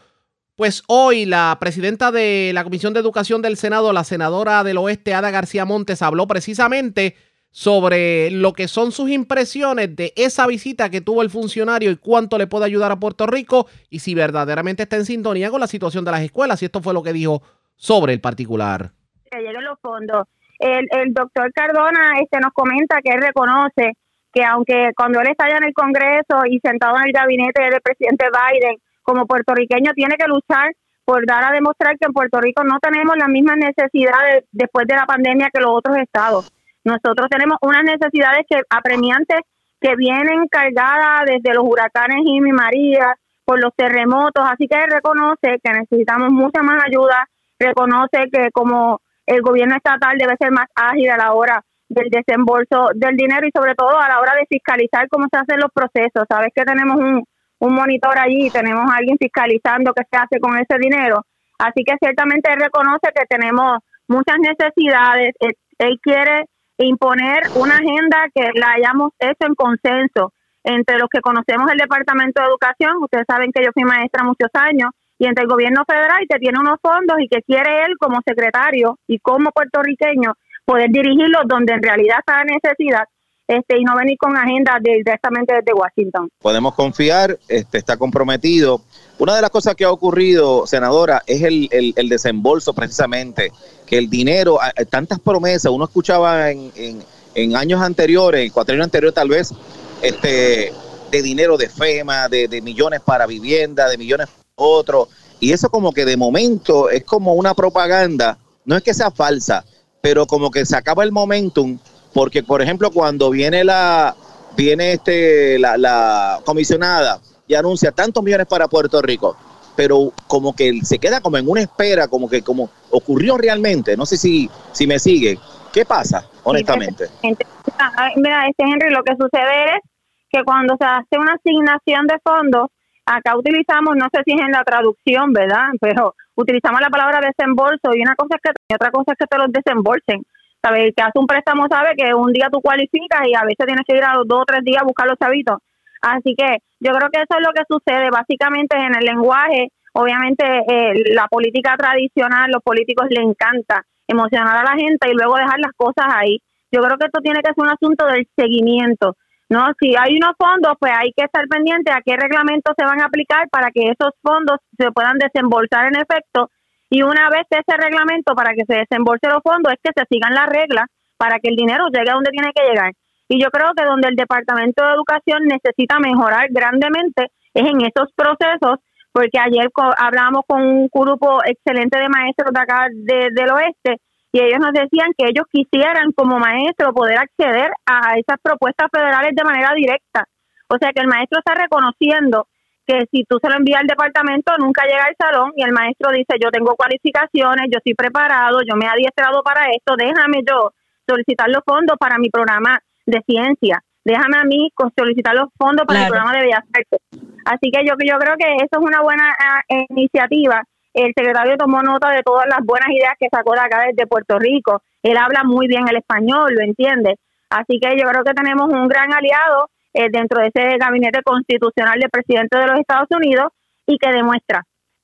Pues hoy la presidenta de la Comisión de Educación del Senado, la senadora del Oeste, Ada García Montes, habló precisamente sobre lo que son sus impresiones de esa visita que tuvo el funcionario y cuánto le puede ayudar a Puerto Rico y si verdaderamente está en sintonía con la situación de las escuelas. Y esto fue lo que dijo sobre el particular. Que los fondos. El, el doctor Cardona este, nos comenta que él reconoce que aunque cuando él está allá en el Congreso y sentado en el gabinete del presidente Biden, como puertorriqueño tiene que luchar por dar a demostrar que en Puerto Rico no tenemos las mismas necesidades después de la pandemia que los otros estados. Nosotros tenemos unas necesidades que apremiantes que vienen cargadas desde los huracanes y María, por los terremotos, así que reconoce que necesitamos mucha más ayuda, reconoce que como el gobierno estatal debe ser más ágil a la hora del desembolso del dinero y sobre todo a la hora de fiscalizar cómo se hacen los procesos. Sabes que tenemos un, un monitor allí, tenemos a alguien fiscalizando qué se hace con ese dinero. Así que ciertamente él reconoce que tenemos muchas necesidades. él quiere imponer una agenda que la hayamos hecho en consenso. Entre los que conocemos el Departamento de Educación, ustedes saben que yo fui maestra muchos años, y entre el gobierno federal que tiene unos fondos y que quiere él como secretario y como puertorriqueño poder dirigirlos donde en realidad está la necesidad este, y no venir con agenda directamente desde Washington. Podemos confiar, este, está comprometido. Una de las cosas que ha ocurrido, senadora, es el, el, desembolso precisamente, que el dinero, tantas promesas, uno escuchaba en, en, en años anteriores, cuatro años anteriores tal vez, este, de dinero de FEMA, de, de millones para vivienda, de millones para otro. Y eso como que de momento es como una propaganda, no es que sea falsa, pero como que se acaba el momentum, porque por ejemplo cuando viene la, viene este, la, la comisionada y anuncia tantos millones para Puerto Rico, pero como que se queda como en una espera, como que como ocurrió realmente, no sé si, si me sigue. ¿Qué pasa, honestamente? Mira, este Henry, lo que sucede es que cuando se hace una asignación de fondos, acá utilizamos, no sé si es en la traducción, ¿verdad? Pero utilizamos la palabra desembolso y una cosa es que y otra cosa es que te los desembolsen. ¿Sabes? El que hace un préstamo sabe que un día tú cualificas y a veces tienes que ir a los dos o tres días a buscar los chavitos. Así que yo creo que eso es lo que sucede básicamente en el lenguaje. Obviamente eh, la política tradicional, los políticos le encanta emocionar a la gente y luego dejar las cosas ahí. Yo creo que esto tiene que ser un asunto del seguimiento. No, si hay unos fondos, pues hay que estar pendiente a qué reglamentos se van a aplicar para que esos fondos se puedan desembolsar en efecto. Y una vez ese reglamento para que se desembolse los fondos es que se sigan las reglas para que el dinero llegue a donde tiene que llegar. Y yo creo que donde el Departamento de Educación necesita mejorar grandemente es en esos procesos, porque ayer hablábamos con un grupo excelente de maestros de acá del oeste y ellos nos decían que ellos quisieran como maestro poder acceder a esas propuestas federales de manera directa. O sea que el maestro está reconociendo que si tú se lo envías al departamento nunca llega al salón y el maestro dice yo tengo cualificaciones, yo estoy preparado, yo me he adiestrado para esto, déjame yo solicitar los fondos para mi programa de ciencia, déjame a mí solicitar los fondos para el programa de Bellas Artes. Así que yo, yo creo que eso es una buena ah, iniciativa el secretario tomó nota de todas las buenas ideas que sacó de acá desde Puerto Rico. Él habla muy bien el español, lo entiende. Así que yo creo que tenemos un gran aliado eh, dentro de ese gabinete constitucional del presidente de los Estados Unidos y que demuestra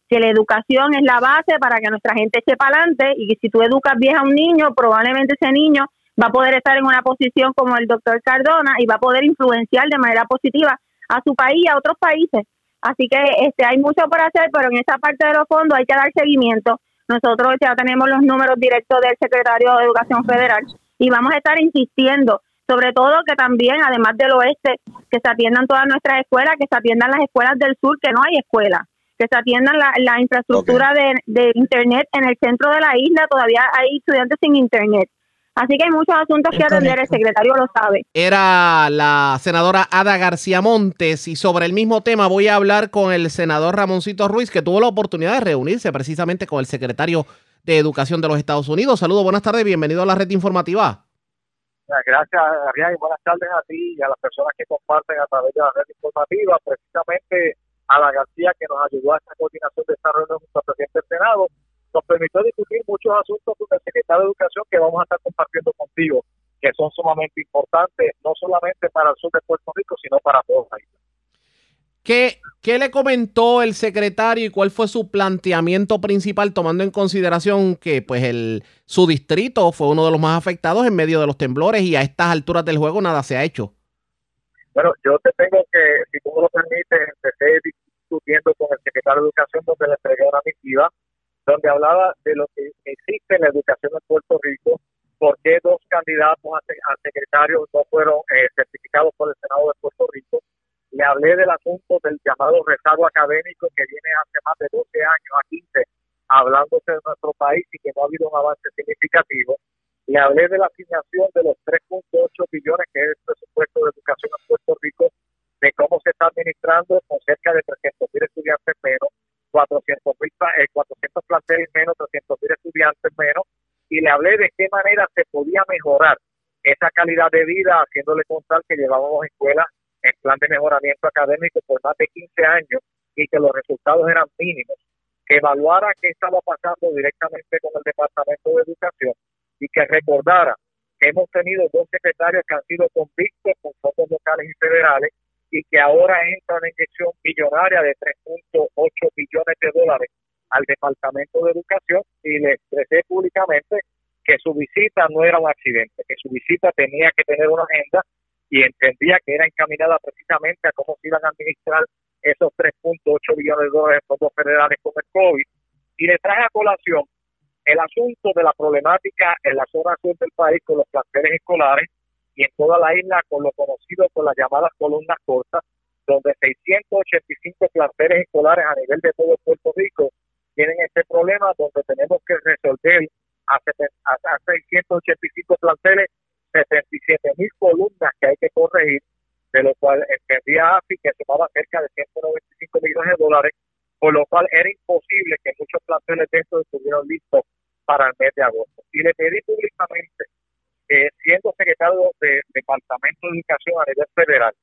que la educación es la base para que nuestra gente eche para adelante y que si tú educas bien a un niño, probablemente ese niño va a poder estar en una posición como el doctor Cardona y va a poder influenciar de manera positiva a su país y a otros países. Así que este hay mucho por hacer, pero en esa parte de los fondos hay que dar seguimiento. Nosotros ya tenemos los números directos del secretario de Educación Federal y vamos a estar insistiendo, sobre todo que también, además del oeste, que se atiendan todas nuestras escuelas, que se atiendan las escuelas del sur, que no hay escuelas, que se atiendan la, la infraestructura de, de Internet en el centro de la isla, todavía hay estudiantes sin Internet. Así que hay muchos asuntos que atender, el secretario lo sabe. Era la senadora Ada García Montes y sobre el mismo tema voy a hablar con el senador Ramoncito Ruiz, que tuvo la oportunidad de reunirse precisamente con el secretario de Educación de los Estados Unidos. Saludos, buenas tardes, bienvenido a la red informativa. Gracias, Arián, y buenas tardes a ti y a las personas que comparten a través de la red informativa. Precisamente a la García que nos ayudó a esta coordinación de esta reunión junto al presidente del Senado nos permitió discutir muchos asuntos con el secretario de Educación que vamos a estar compartiendo contigo, que son sumamente importantes, no solamente para el sur de Puerto Rico, sino para todos isla. ¿Qué, ¿Qué, le comentó el secretario y cuál fue su planteamiento principal, tomando en consideración que pues el, su distrito fue uno de los más afectados en medio de los temblores y a estas alturas del juego nada se ha hecho? Bueno, yo te tengo que, si tú me lo permites, empecé discutiendo con el secretario de Educación donde le entregué una misiva donde hablaba de lo que existe en la educación en Puerto Rico, por qué dos candidatos a, secretarios no fueron eh, certificados por el Senado de Puerto Rico. Le hablé del asunto del llamado rezago académico que viene hace más de 12 años a 15 hablándose de nuestro país y que no ha habido un avance significativo. Le hablé de la asignación de los 3.8 billones que es el presupuesto de educación en Puerto Rico, de cómo se está administrando con cerca de 300 mil estudiantes menos, 400 mil 400 planteles menos, 300 mil estudiantes menos, y le hablé de qué manera se podía mejorar esa calidad de vida, haciéndole contar que llevábamos escuelas en plan de mejoramiento académico por más de 15 años y que los resultados eran mínimos, que evaluara qué estaba pasando directamente con el Departamento de Educación y que recordara que hemos tenido dos secretarios que han sido convictos con fondos locales y federales y que ahora entra una inyección millonaria de 3.8 billones de dólares al Departamento de Educación y le expresé públicamente que su visita no era un accidente, que su visita tenía que tener una agenda y entendía que era encaminada precisamente a cómo se iban a administrar esos 3.8 billones de dólares de fondos federales con el COVID. Y le traje a colación el asunto de la problemática en la zona sur del país con los planteles escolares y en toda la isla con lo conocido con las llamadas columnas cortas, donde 685 planteles escolares a nivel de todo Puerto Rico tienen este problema, donde tenemos que resolver a, 685 planteles 77 mil columnas que hay que corregir, de lo cual entendía AFI que sumaba cerca de 195 millones de dólares, por lo cual era imposible que muchos planteles de estos estuvieran listos para el mes de agosto. Y le pedí públicamente, eh, siendo secretario del Departamento de Educación a nivel federal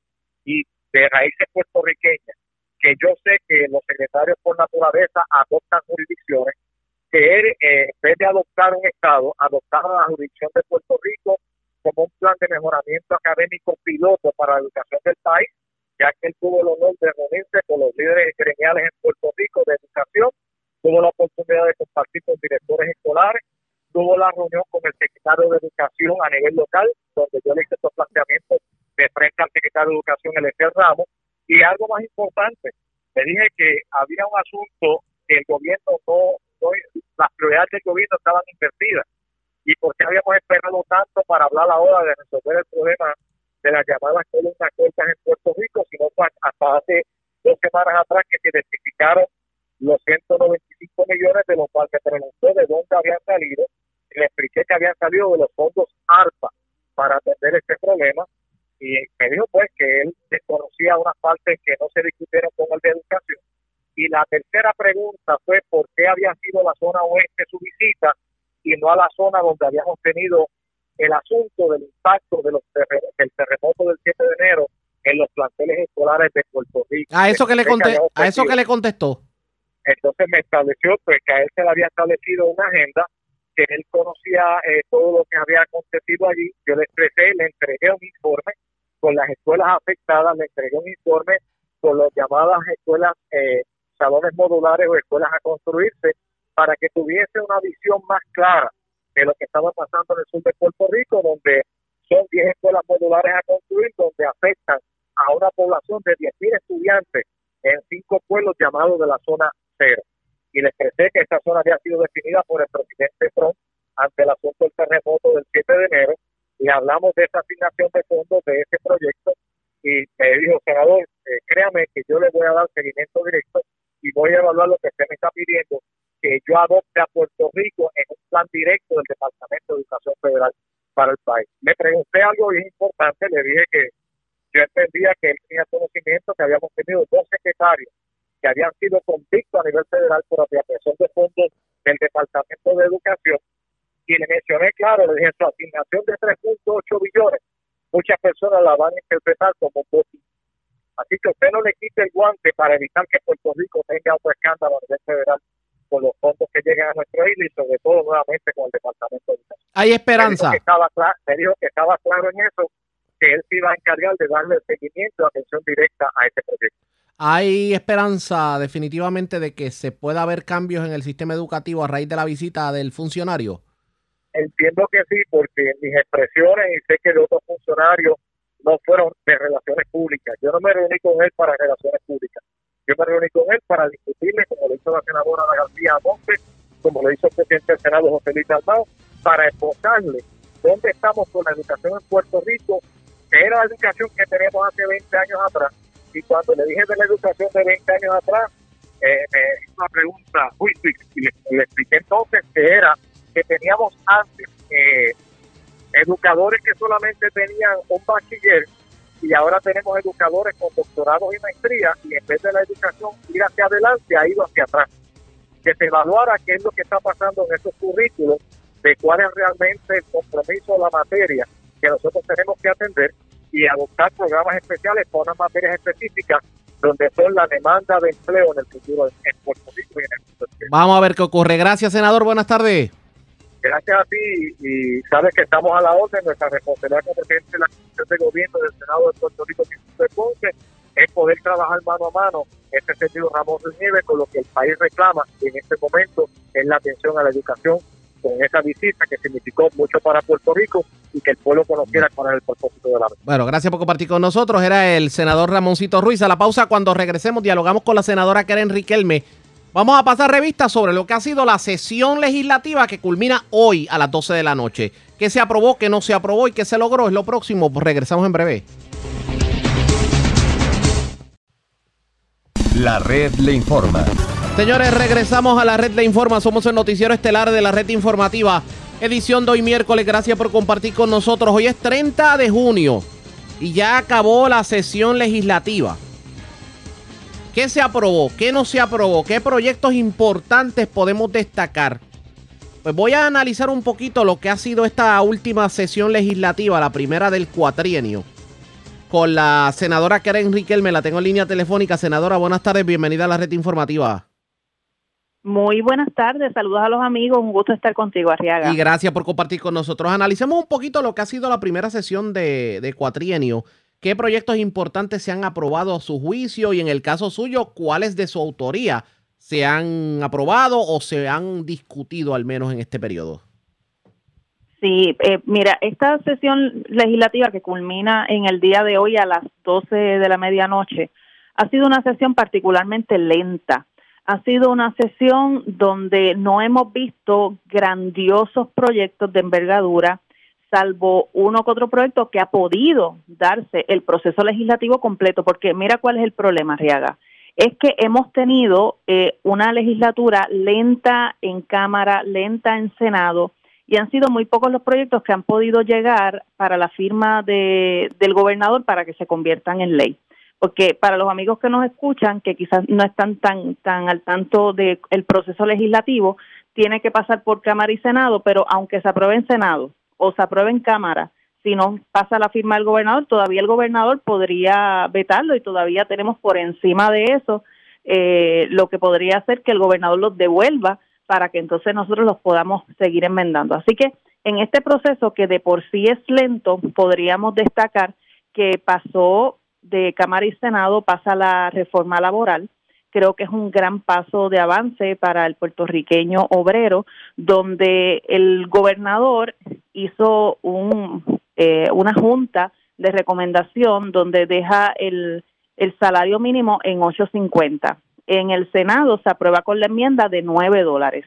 y de raíces puertorriqueñas, que yo sé que los secretarios por naturaleza adoptan jurisdicciones, que él, eh, en vez de adoptar un Estado, adoptara la jurisdicción de Puerto Rico como un plan de mejoramiento académico piloto para la educación del país, ya que él tuvo el honor de reunirse con los líderes gremiales en Puerto Rico de educación, tuvo la oportunidad de compartir con directores escolares, tuvo la reunión con el secretario de Educación a nivel local, donde yo le hice estos planteamientos de frente al secretario de Educación, el Ramos, y algo más importante, le dije que había un asunto que el gobierno no, no las prioridades del gobierno estaban invertidas y por qué habíamos esperado tanto para hablar ahora de resolver el problema de las llamadas columnas cortas en Puerto Rico, sino hasta hace dos semanas atrás que se identificaron los 195 millones de los cuales me preguntó de dónde habían salido y le expliqué que habían salido de los fondos ARPA para atender este problema. Y me dijo pues que él desconocía unas partes que no se discutieron con el de educación. Y la tercera pregunta fue por qué había sido la zona oeste su visita y no a la zona donde habíamos tenido el asunto del impacto de los del terremoto del 7 de enero en los planteles escolares de Puerto Rico. A eso que le a eso que le contestó. Entonces me estableció pues que a él se le había establecido una agenda que él conocía eh, todo lo que había acontecido allí. Yo le expresé, le entregué un informe con las escuelas afectadas, le entregué un informe con las llamadas escuelas, eh, salones modulares o escuelas a construirse para que tuviese una visión más clara de lo que estaba pasando en el sur de Puerto Rico, donde son 10 escuelas modulares a construir, donde afectan a una población de 10.000 estudiantes en cinco pueblos llamados de la zona cero. Y les expresé que esta zona había sido definida por el presidente Trump ante el asunto del terremoto del 7 de enero y hablamos de esa asignación de fondos de ese proyecto y me dijo, senador, eh, créame que yo le voy a dar seguimiento directo y voy a evaluar lo que usted me está pidiendo que yo adopte a Puerto Rico en un plan directo del Departamento de Educación Federal para el país. Le pregunté algo bien importante, le dije que yo entendía que él tenía conocimiento que habíamos tenido dos secretarios que habían sido convictos a nivel federal por apropiación de fondos del Departamento de Educación y le mencioné, claro, le dije, su asignación de 3.8 billones, muchas personas la van a interpretar como un Así que usted no le quite el guante para evitar que Puerto Rico tenga otro escándalo a nivel federal con los fondos que lleguen a nuestro isla y sobre todo nuevamente con el Departamento de. Hay esperanza. Me dijo, que estaba claro, dijo que estaba claro en eso, que él se iba a encargar de darle seguimiento y atención directa a este proyecto. Hay esperanza definitivamente de que se pueda haber cambios en el sistema educativo a raíz de la visita del funcionario. Entiendo que sí, porque mis expresiones y sé que de otros funcionarios no fueron de relaciones públicas. Yo no me reuní con él para relaciones públicas. Yo me reuní con él para discutirle, como lo hizo la senadora Ana García Monte, como lo hizo el presidente del Senado José Luis Almao, para explicarle dónde estamos con la educación en Puerto Rico, que era la educación que teníamos hace 20 años atrás. Y cuando le dije de la educación de 20 años atrás, eh, me hizo una pregunta muy y le, expliqué entonces que era que teníamos antes eh, educadores que solamente tenían un bachiller y ahora tenemos educadores con doctorados y maestría y en vez de la educación ir hacia adelante ha ido hacia atrás. Que se evaluara qué es lo que está pasando en esos currículos, de cuál es realmente el compromiso de la materia que nosotros tenemos que atender y adoptar programas especiales para unas materias específicas donde son la demanda de empleo en el futuro en Puerto Rico y en el mundo. Vamos a ver qué ocurre. Gracias, senador. Buenas tardes. Gracias a ti y sabes que estamos a la orden. Nuestra responsabilidad como presidente de la Comisión de Gobierno del Senado de Puerto Rico de Ponce es poder trabajar mano a mano en este sentido Ramón de Nieve con lo que el país reclama en este momento es la atención a la educación con esa visita que significó mucho para Puerto Rico y que el pueblo conociera era el propósito de la Bueno, gracias por compartir con nosotros. Era el senador Ramoncito Ruiz. A la pausa, cuando regresemos, dialogamos con la senadora Karen Riquelme. Vamos a pasar revista sobre lo que ha sido la sesión legislativa que culmina hoy a las 12 de la noche. ¿Qué se aprobó, qué no se aprobó y qué se logró? Es lo próximo. Pues regresamos en breve. La red le informa. Señores, regresamos a la red Le Informa. Somos el noticiero estelar de la red informativa. Edición de hoy miércoles. Gracias por compartir con nosotros. Hoy es 30 de junio y ya acabó la sesión legislativa. ¿Qué se aprobó? ¿Qué no se aprobó? ¿Qué proyectos importantes podemos destacar? Pues voy a analizar un poquito lo que ha sido esta última sesión legislativa, la primera del cuatrienio, con la senadora Karen Riquelme. La tengo en línea telefónica. Senadora, buenas tardes. Bienvenida a la red informativa. Muy buenas tardes, saludos a los amigos, un gusto estar contigo, Arriaga. Y gracias por compartir con nosotros. Analicemos un poquito lo que ha sido la primera sesión de, de cuatrienio. ¿Qué proyectos importantes se han aprobado a su juicio y en el caso suyo, cuáles de su autoría se han aprobado o se han discutido al menos en este periodo? Sí, eh, mira, esta sesión legislativa que culmina en el día de hoy a las 12 de la medianoche ha sido una sesión particularmente lenta ha sido una sesión donde no hemos visto grandiosos proyectos de envergadura, salvo uno que otro proyecto que ha podido darse el proceso legislativo completo, porque mira cuál es el problema, Riaga. Es que hemos tenido eh, una legislatura lenta en Cámara, lenta en Senado, y han sido muy pocos los proyectos que han podido llegar para la firma de, del gobernador para que se conviertan en ley porque para los amigos que nos escuchan, que quizás no están tan, tan al tanto del proceso legislativo, tiene que pasar por Cámara y Senado, pero aunque se apruebe en Senado o se apruebe en Cámara, si no pasa la firma del gobernador, todavía el gobernador podría vetarlo y todavía tenemos por encima de eso eh, lo que podría hacer que el gobernador los devuelva para que entonces nosotros los podamos seguir enmendando. Así que en este proceso que de por sí es lento, podríamos destacar que pasó de Cámara y Senado pasa la reforma laboral. Creo que es un gran paso de avance para el puertorriqueño obrero, donde el gobernador hizo un, eh, una junta de recomendación donde deja el, salario mínimo en 8.50. En el Senado se aprueba con la enmienda de 9 dólares.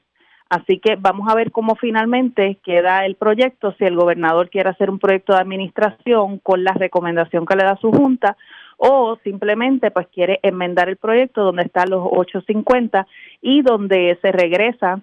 Así que vamos a ver cómo finalmente queda el proyecto, si el gobernador quiere hacer un proyecto de administración con la recomendación que le da su junta o simplemente pues quiere enmendar el proyecto donde están los 850 y donde se regresa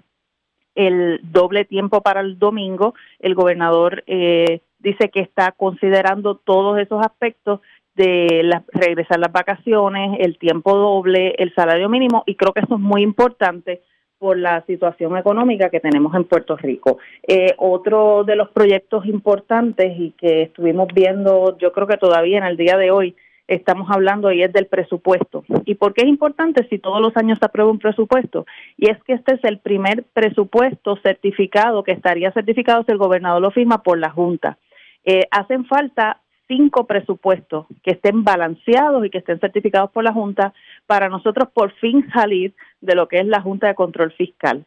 el doble tiempo para el domingo. El gobernador eh, dice que está considerando todos esos aspectos de regresar las vacaciones, el tiempo doble, el salario mínimo y creo que eso es muy importante por la situación económica que tenemos en Puerto Rico. Eh, otro de los proyectos importantes y que estuvimos viendo, yo creo que todavía en el día de hoy estamos hablando y es del presupuesto. ¿Y por qué es importante si todos los años se aprueba un presupuesto? Y es que este es el primer presupuesto certificado que estaría certificado si el gobernador lo firma por la Junta. Eh, hacen falta cinco presupuestos que estén balanceados y que estén certificados por la Junta para nosotros por fin salir de lo que es la Junta de Control Fiscal.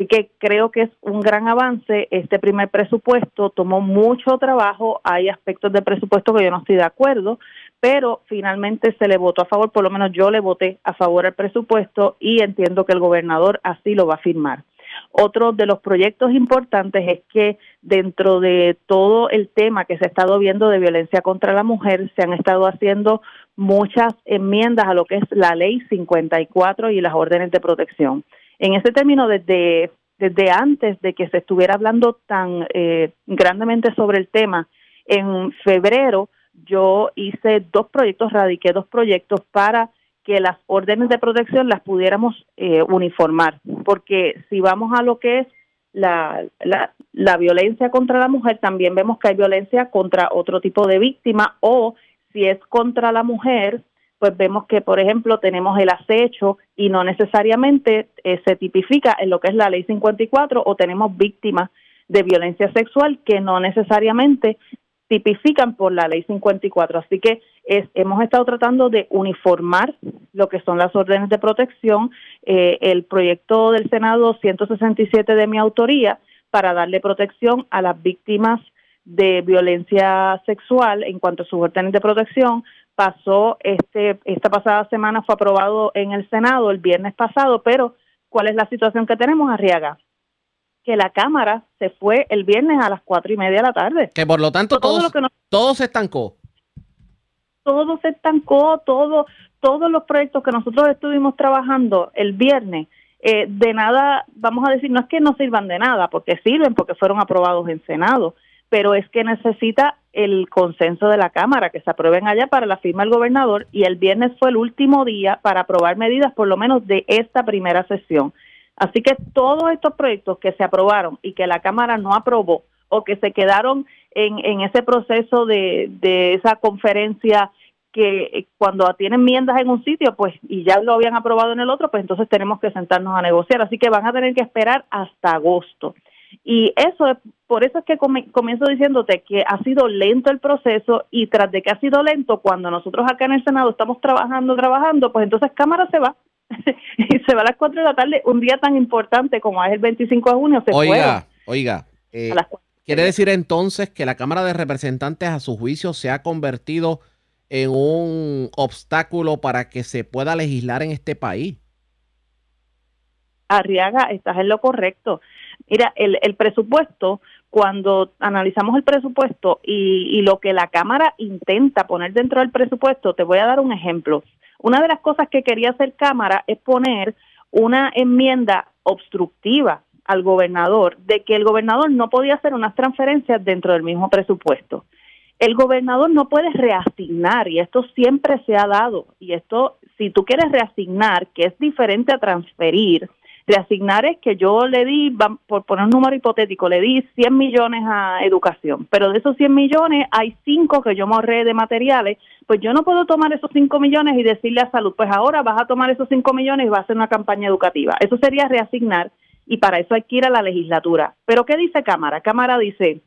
Así que creo que es un gran avance. Este primer presupuesto tomó mucho trabajo. Hay aspectos del presupuesto que yo no estoy de acuerdo, pero finalmente se le votó a favor. Por lo menos yo le voté a favor al presupuesto y entiendo que el gobernador así lo va a firmar. Otro de los proyectos importantes es que dentro de todo el tema que se ha estado viendo de violencia contra la mujer, se han estado haciendo muchas enmiendas a lo que es la ley 54 y las órdenes de protección. En ese término, desde desde antes de que se estuviera hablando tan eh, grandemente sobre el tema, en febrero yo hice dos proyectos, radiqué dos proyectos para que las órdenes de protección las pudiéramos eh, uniformar, porque si vamos a lo que es la, la, la violencia contra la mujer, también vemos que hay violencia contra otro tipo de víctima o si es contra la mujer, pues vemos que, por ejemplo, tenemos el acecho y no necesariamente eh, se tipifica en lo que es la ley 54 o tenemos víctimas de violencia sexual que no necesariamente tipifican por la ley 54. Así que es, hemos estado tratando de uniformar lo que son las órdenes de protección, eh, el proyecto del Senado 167 de mi autoría para darle protección a las víctimas de violencia sexual en cuanto a sus órdenes de protección pasó este esta pasada semana fue aprobado en el Senado el viernes pasado, pero ¿cuál es la situación que tenemos, Arriaga? Que la Cámara se fue el viernes a las cuatro y media de la tarde. Que por lo tanto todo, todo, se estancó. Todo se estancó, todo, todos los proyectos que nosotros estuvimos trabajando el viernes, eh, de nada, vamos a decir, no es que no sirvan de nada, porque sirven, porque fueron aprobados en Senado, pero es que necesita el consenso de la Cámara, que se aprueben allá para la firma del gobernador, y el viernes fue el último día para aprobar medidas, por lo menos de esta primera sesión. Así que todos estos proyectos que se aprobaron y que la Cámara no aprobó o que se quedaron en, en ese proceso de, de esa conferencia que cuando tienen enmiendas en un sitio, pues, y ya lo habían aprobado en el otro, pues entonces tenemos que sentarnos a negociar. Así que van a tener que esperar hasta agosto. Y eso es, por eso es que comienzo diciéndote que ha sido lento el proceso y tras de que ha sido lento, cuando nosotros acá en el Senado estamos trabajando, trabajando, pues entonces Cámara se va y se va a las 4 de la tarde, un día tan importante como es el 25 de junio. Se oiga, oiga, eh, ¿quiere decir entonces que la Cámara de Representantes a su juicio se ha convertido en un obstáculo para que se pueda legislar en este país? Arriaga, estás en lo correcto. Mira, el, el presupuesto, cuando analizamos el presupuesto y, y, lo que la Cámara intenta poner dentro del presupuesto, te voy a dar un ejemplo. Una de las cosas que quería hacer Cámara es poner una enmienda obstructiva al gobernador de que el gobernador no podía hacer unas transferencias dentro del mismo presupuesto. El gobernador no puede reasignar y esto siempre se ha dado y esto si tú quieres reasignar, que es diferente a transferir, Reasignar es que yo le di, por poner un número hipotético, le di 100 millones a educación, pero de esos 100 millones hay 5 que yo me ahorré de materiales, pues yo no puedo tomar esos 5 millones y decirle a salud, pues ahora vas a tomar esos 5 millones y vas a hacer una campaña educativa. Eso sería reasignar y para eso hay que ir a la legislatura. Pero ¿qué dice Cámara? Cámara dice,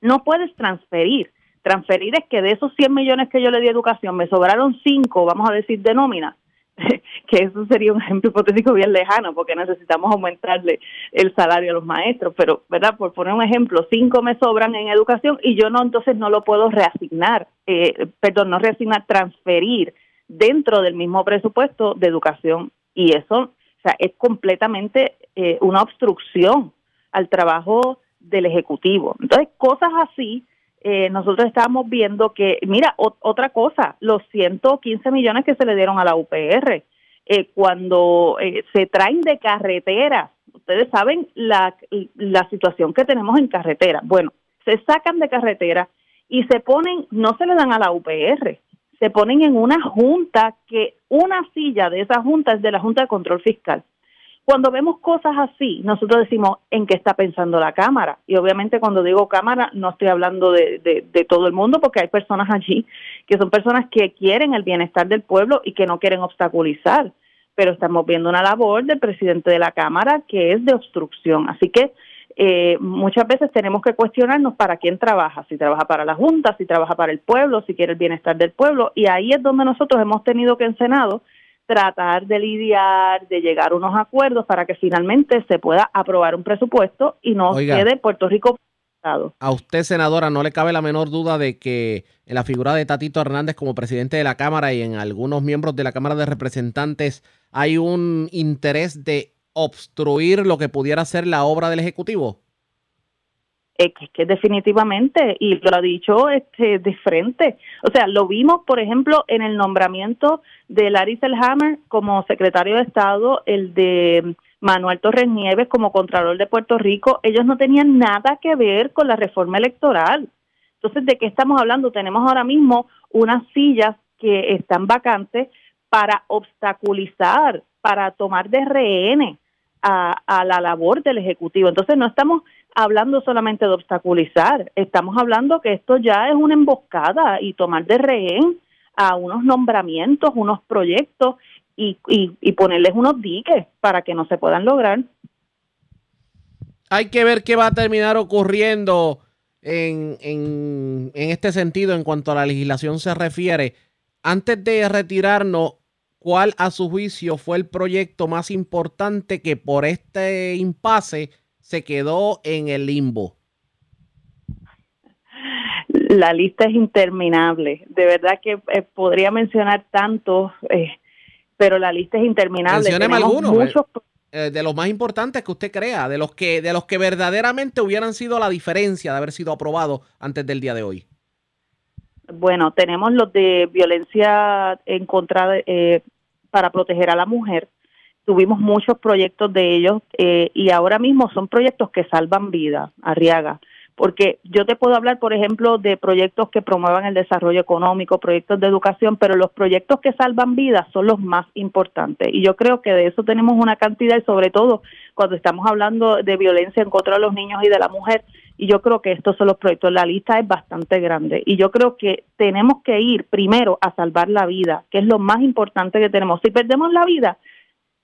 no puedes transferir. Transferir es que de esos 100 millones que yo le di a educación me sobraron 5, vamos a decir, de nómina que eso sería un ejemplo hipotético bien lejano, porque necesitamos aumentarle el salario a los maestros, pero, ¿verdad? Por poner un ejemplo, cinco me sobran en educación y yo no, entonces no lo puedo reasignar, eh, perdón, no reasignar, transferir dentro del mismo presupuesto de educación. Y eso, o sea, es completamente eh, una obstrucción al trabajo del Ejecutivo. Entonces, cosas así eh, nosotros estábamos viendo que, mira, otra cosa, los 115 millones que se le dieron a la UPR, eh, cuando eh, se traen de carretera, ustedes saben la, la situación que tenemos en carretera. Bueno, se sacan de carretera y se ponen, no se le dan a la UPR, se ponen en una junta que una silla de esa junta es de la Junta de Control Fiscal. Cuando vemos cosas así, nosotros decimos en qué está pensando la Cámara. Y obviamente cuando digo Cámara no estoy hablando de, de, todo el mundo porque hay personas allí que son personas que quieren el bienestar del pueblo y que no quieren obstaculizar. Pero estamos viendo una labor del presidente de la Cámara que es de obstrucción. Así que eh, muchas veces tenemos que cuestionarnos para quién trabaja, si trabaja para la Junta, si trabaja para el pueblo, si quiere el bienestar del pueblo. Y ahí es donde nosotros hemos tenido que en Senado tratar de lidiar, de llegar a unos acuerdos para que finalmente se pueda aprobar un presupuesto y no quede Puerto Rico a usted, senadora, no le cabe la menor duda de que en la figura de Tatito Hernández como presidente de la Cámara y en algunos miembros de la Cámara de Representantes hay un interés de obstruir lo que pudiera ser la obra del Ejecutivo. Es que, definitivamente, y lo ha dicho este, de frente. O sea, lo vimos, por ejemplo, en el nombramiento de Larry Selhammer como secretario de Estado, el de Manuel Torres Nieves como Contralor de Puerto Rico, ellos no tenían nada que ver con la reforma electoral. Entonces, ¿de qué estamos hablando? Tenemos ahora mismo unas sillas que están vacantes para obstaculizar, para tomar de rehenes a, a la labor del Ejecutivo. Entonces, no estamos hablando solamente de obstaculizar, estamos hablando que esto ya es una emboscada y tomar de rehén a unos nombramientos, unos proyectos y, y, ponerles unos diques para que no se puedan lograr. Hay que ver qué va a terminar ocurriendo en, en, en este sentido en cuanto a la legislación se refiere. Antes de retirarnos, ¿cuál a su juicio fue el proyecto más importante que por este impasse se quedó en el limbo? La lista es interminable. De verdad que eh, podría mencionar tantos, eh, pero la lista es interminable. Algunos. Eh, de los más importantes que usted crea, de los que, de los que verdaderamente hubieran sido la diferencia de haber sido aprobado antes del día de hoy. Bueno, tenemos los de violencia en contra de, para proteger a la mujer, tuvimos muchos proyectos de ellos eh, y ahora mismo son proyectos que salvan vidas, Arriaga. Porque yo te puedo hablar, por ejemplo, de proyectos que promuevan el desarrollo económico, proyectos de educación, pero los proyectos que salvan vidas son los más importantes. Y yo creo que de eso tenemos una cantidad y sobre todo cuando estamos hablando de violencia en contra de los niños y de la mujer, y yo creo que estos son los proyectos. La lista es bastante grande y yo creo que tenemos que ir primero a salvar la vida, que es lo más importante que tenemos. Si perdemos la vida,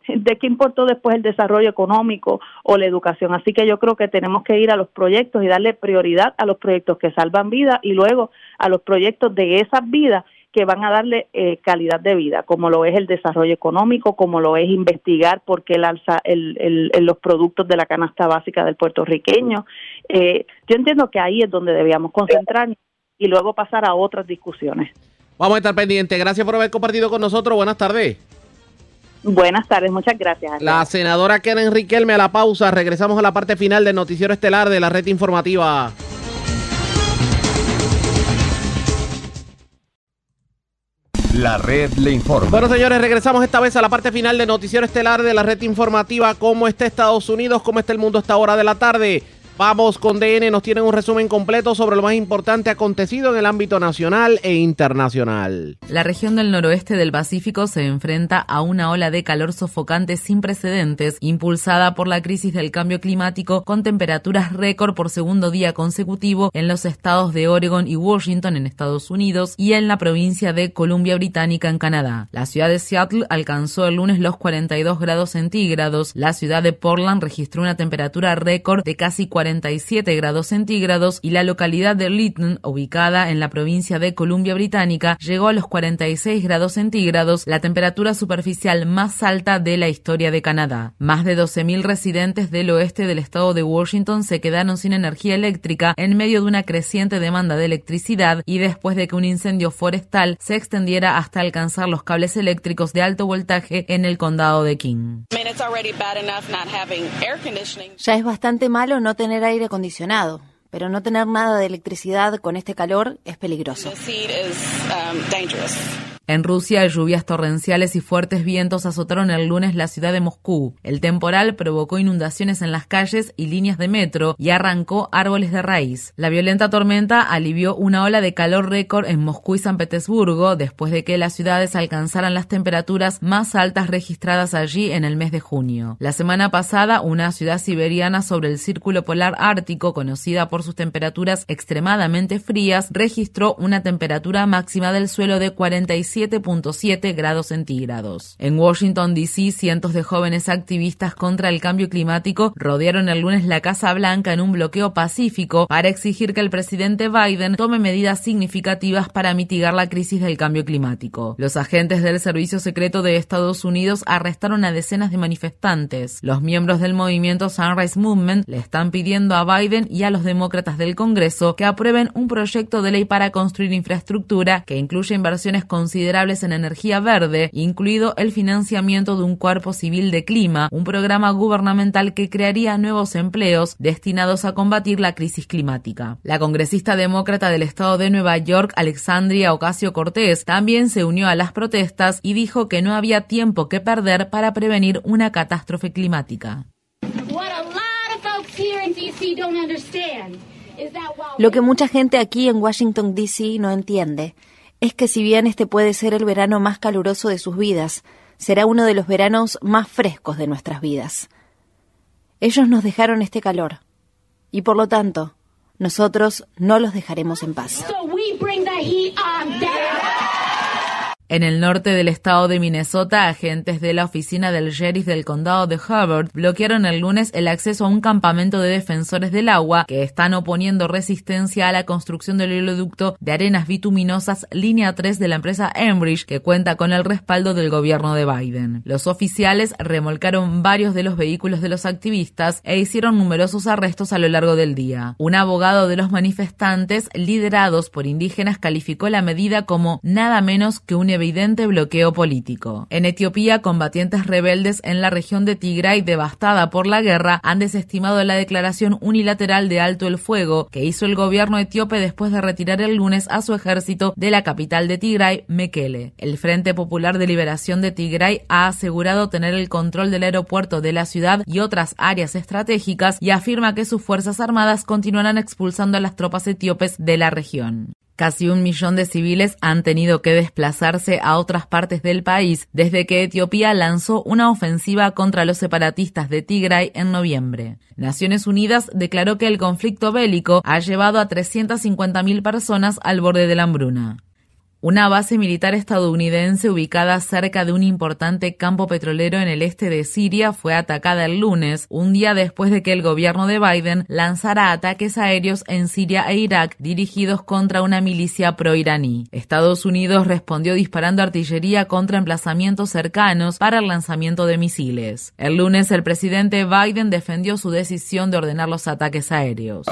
de qué importó después el desarrollo económico o la educación. Así que yo creo que tenemos que ir a los proyectos y darle prioridad a los proyectos que salvan vidas y luego a los proyectos de esas vidas que van a darle eh, calidad de vida, como lo es el desarrollo económico, como lo es investigar por qué el alza el, los productos de la canasta básica del puertorriqueño. Eh, yo entiendo que ahí es donde debíamos concentrarnos y luego pasar a otras discusiones. Vamos a estar pendientes. Gracias por haber compartido con nosotros. Buenas tardes. Buenas tardes, muchas gracias. La senadora Karen Riquelme a la pausa. Regresamos a la parte final del noticiero estelar de la red informativa. La red le informa. Bueno, señores, regresamos esta vez a la parte final del noticiero estelar de la red informativa. ¿Cómo está Estados Unidos? ¿Cómo está el mundo a esta hora de la tarde? Vamos con DN, nos tienen un resumen completo sobre lo más importante acontecido en el ámbito nacional e internacional. La región del noroeste del Pacífico se enfrenta a una ola de calor sofocante sin precedentes, impulsada por la crisis del cambio climático, con temperaturas récord por segundo día consecutivo en los estados de Oregon y Washington en Estados Unidos y en la provincia de Columbia Británica en Canadá. La ciudad de Seattle alcanzó el lunes los 42 grados centígrados, la ciudad de Portland registró una temperatura récord de casi 40 47 grados centígrados y la localidad de Lytton, ubicada en la provincia de Columbia Británica, llegó a los 46 grados centígrados, la temperatura superficial más alta de la historia de Canadá. Más de 12.000 residentes del oeste del estado de Washington se quedaron sin energía eléctrica en medio de una creciente demanda de electricidad y después de que un incendio forestal se extendiera hasta alcanzar los cables eléctricos de alto voltaje en el condado de King. Ya es bastante malo no tener aire acondicionado, pero no tener nada de electricidad con este calor es peligroso. En Rusia, lluvias torrenciales y fuertes vientos azotaron el lunes la ciudad de Moscú. El temporal provocó inundaciones en las calles y líneas de metro y arrancó árboles de raíz. La violenta tormenta alivió una ola de calor récord en Moscú y San Petersburgo después de que las ciudades alcanzaran las temperaturas más altas registradas allí en el mes de junio. La semana pasada, una ciudad siberiana sobre el círculo polar ártico, conocida por sus temperaturas extremadamente frías, registró una temperatura máxima del suelo de 45 7.7 grados centígrados. En Washington, D.C., cientos de jóvenes activistas contra el cambio climático rodearon el lunes la Casa Blanca en un bloqueo pacífico para exigir que el presidente Biden tome medidas significativas para mitigar la crisis del cambio climático. Los agentes del Servicio Secreto de Estados Unidos arrestaron a decenas de manifestantes. Los miembros del movimiento Sunrise Movement le están pidiendo a Biden y a los demócratas del Congreso que aprueben un proyecto de ley para construir infraestructura que incluya inversiones consideradas considerables en energía verde, incluido el financiamiento de un cuerpo civil de clima, un programa gubernamental que crearía nuevos empleos destinados a combatir la crisis climática. La congresista demócrata del estado de Nueva York, Alexandria Ocasio Cortés, también se unió a las protestas y dijo que no había tiempo que perder para prevenir una catástrofe climática. Lo que mucha gente aquí en Washington, D.C. no entiende es que si bien este puede ser el verano más caluroso de sus vidas, será uno de los veranos más frescos de nuestras vidas. Ellos nos dejaron este calor y por lo tanto, nosotros no los dejaremos en paz. En el norte del estado de Minnesota, agentes de la oficina del sheriff del condado de Hubbard bloquearon el lunes el acceso a un campamento de defensores del agua que están oponiendo resistencia a la construcción del oleoducto de arenas bituminosas línea 3 de la empresa Enbridge, que cuenta con el respaldo del gobierno de Biden. Los oficiales remolcaron varios de los vehículos de los activistas e hicieron numerosos arrestos a lo largo del día. Un abogado de los manifestantes, liderados por indígenas, calificó la medida como nada menos que un evidente bloqueo político. En Etiopía, combatientes rebeldes en la región de Tigray devastada por la guerra han desestimado la declaración unilateral de alto el fuego que hizo el gobierno etíope después de retirar el lunes a su ejército de la capital de Tigray, Mekele. El Frente Popular de Liberación de Tigray ha asegurado tener el control del aeropuerto de la ciudad y otras áreas estratégicas y afirma que sus fuerzas armadas continuarán expulsando a las tropas etíopes de la región. Casi un millón de civiles han tenido que desplazarse a otras partes del país desde que Etiopía lanzó una ofensiva contra los separatistas de Tigray en noviembre. Naciones Unidas declaró que el conflicto bélico ha llevado a 350.000 personas al borde de la hambruna. Una base militar estadounidense ubicada cerca de un importante campo petrolero en el este de Siria fue atacada el lunes, un día después de que el gobierno de Biden lanzara ataques aéreos en Siria e Irak dirigidos contra una milicia pro-iraní. Estados Unidos respondió disparando artillería contra emplazamientos cercanos para el lanzamiento de misiles. El lunes el presidente Biden defendió su decisión de ordenar los ataques aéreos.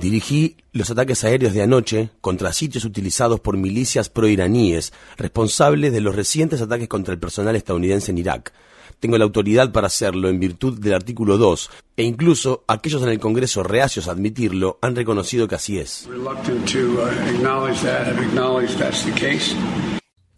Dirigí los ataques aéreos de anoche contra sitios utilizados por milicias proiraníes responsables de los recientes ataques contra el personal estadounidense en Irak. Tengo la autoridad para hacerlo en virtud del artículo 2 e incluso aquellos en el Congreso reacios a admitirlo han reconocido que así es.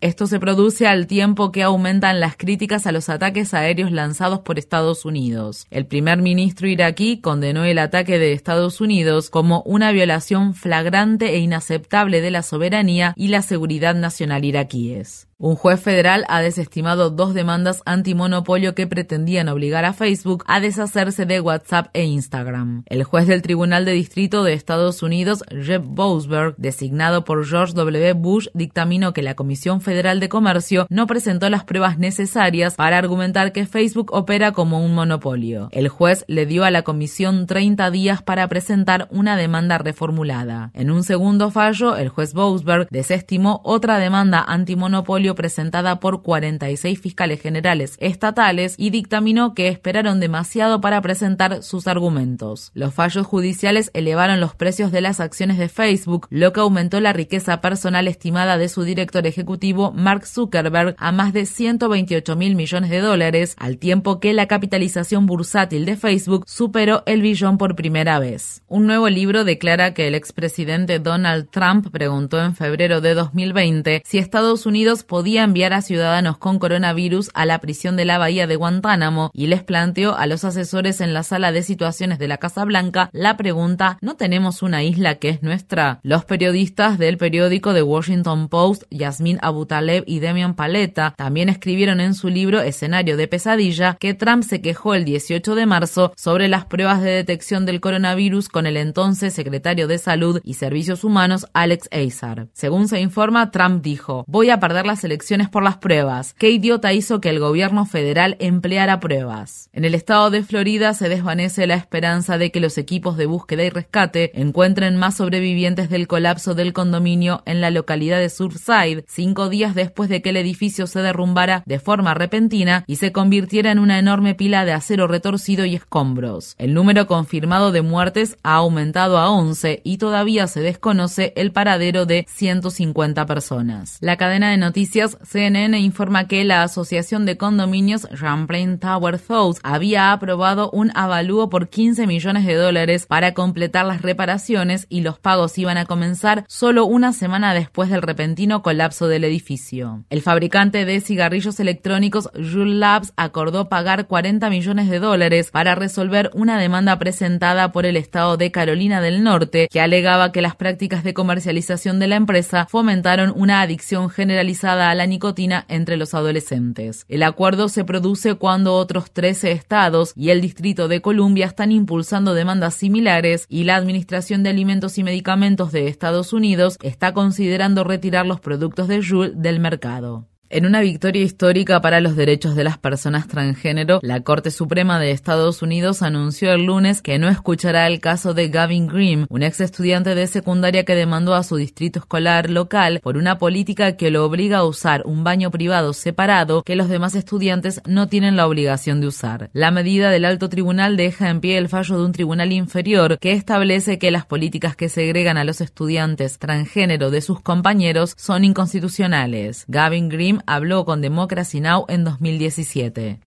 Esto se produce al tiempo que aumentan las críticas a los ataques aéreos lanzados por Estados Unidos. El primer ministro iraquí condenó el ataque de Estados Unidos como una violación flagrante e inaceptable de la soberanía y la seguridad nacional iraquíes. Un juez federal ha desestimado dos demandas antimonopolio que pretendían obligar a Facebook a deshacerse de WhatsApp e Instagram. El juez del Tribunal de Distrito de Estados Unidos, Jeb Boasberg, designado por George W. Bush, dictaminó que la Comisión Federal de Comercio no presentó las pruebas necesarias para argumentar que Facebook opera como un monopolio. El juez le dio a la comisión 30 días para presentar una demanda reformulada. En un segundo fallo, el juez Boasberg desestimó otra demanda antimonopolio presentada por 46 fiscales generales estatales y dictaminó que esperaron demasiado para presentar sus argumentos. Los fallos judiciales elevaron los precios de las acciones de Facebook, lo que aumentó la riqueza personal estimada de su director ejecutivo Mark Zuckerberg a más de 128 mil millones de dólares, al tiempo que la capitalización bursátil de Facebook superó el billón por primera vez. Un nuevo libro declara que el expresidente Donald Trump preguntó en febrero de 2020 si Estados Unidos podía enviar a ciudadanos con coronavirus a la prisión de la bahía de Guantánamo y les planteó a los asesores en la sala de situaciones de la Casa Blanca la pregunta ¿no tenemos una isla que es nuestra? Los periodistas del periódico The Washington Post, Yasmin Abutaleb y Demian Paleta, también escribieron en su libro Escenario de pesadilla que Trump se quejó el 18 de marzo sobre las pruebas de detección del coronavirus con el entonces secretario de Salud y Servicios Humanos Alex Azar. Según se informa, Trump dijo, voy a perder las elecciones por las pruebas. ¿Qué idiota hizo que el gobierno federal empleara pruebas? En el estado de Florida se desvanece la esperanza de que los equipos de búsqueda y rescate encuentren más sobrevivientes del colapso del condominio en la localidad de Surfside, cinco días después de que el edificio se derrumbara de forma repentina y se convirtiera en una enorme pila de acero retorcido y escombros. El número confirmado de muertes ha aumentado a 11 y todavía se desconoce el paradero de 150 personas. La cadena de noticias CNN informa que la Asociación de Condominios Champlain Tower Thoughts había aprobado un avalúo por 15 millones de dólares para completar las reparaciones y los pagos iban a comenzar solo una semana después del repentino colapso del edificio. El fabricante de cigarrillos electrónicos Juul Labs acordó pagar 40 millones de dólares para resolver una demanda presentada por el estado de Carolina del Norte que alegaba que las prácticas de comercialización de la empresa fomentaron una adicción generalizada a la nicotina entre los adolescentes. El acuerdo se produce cuando otros 13 estados y el Distrito de Columbia están impulsando demandas similares y la Administración de Alimentos y Medicamentos de Estados Unidos está considerando retirar los productos de Juul del mercado. En una victoria histórica para los derechos de las personas transgénero, la Corte Suprema de Estados Unidos anunció el lunes que no escuchará el caso de Gavin Grimm, un ex estudiante de secundaria que demandó a su distrito escolar local por una política que lo obliga a usar un baño privado separado que los demás estudiantes no tienen la obligación de usar. La medida del alto tribunal deja en pie el fallo de un tribunal inferior que establece que las políticas que segregan a los estudiantes transgénero de sus compañeros son inconstitucionales. Gavin Grimm habló con Democracy Now! en 2017.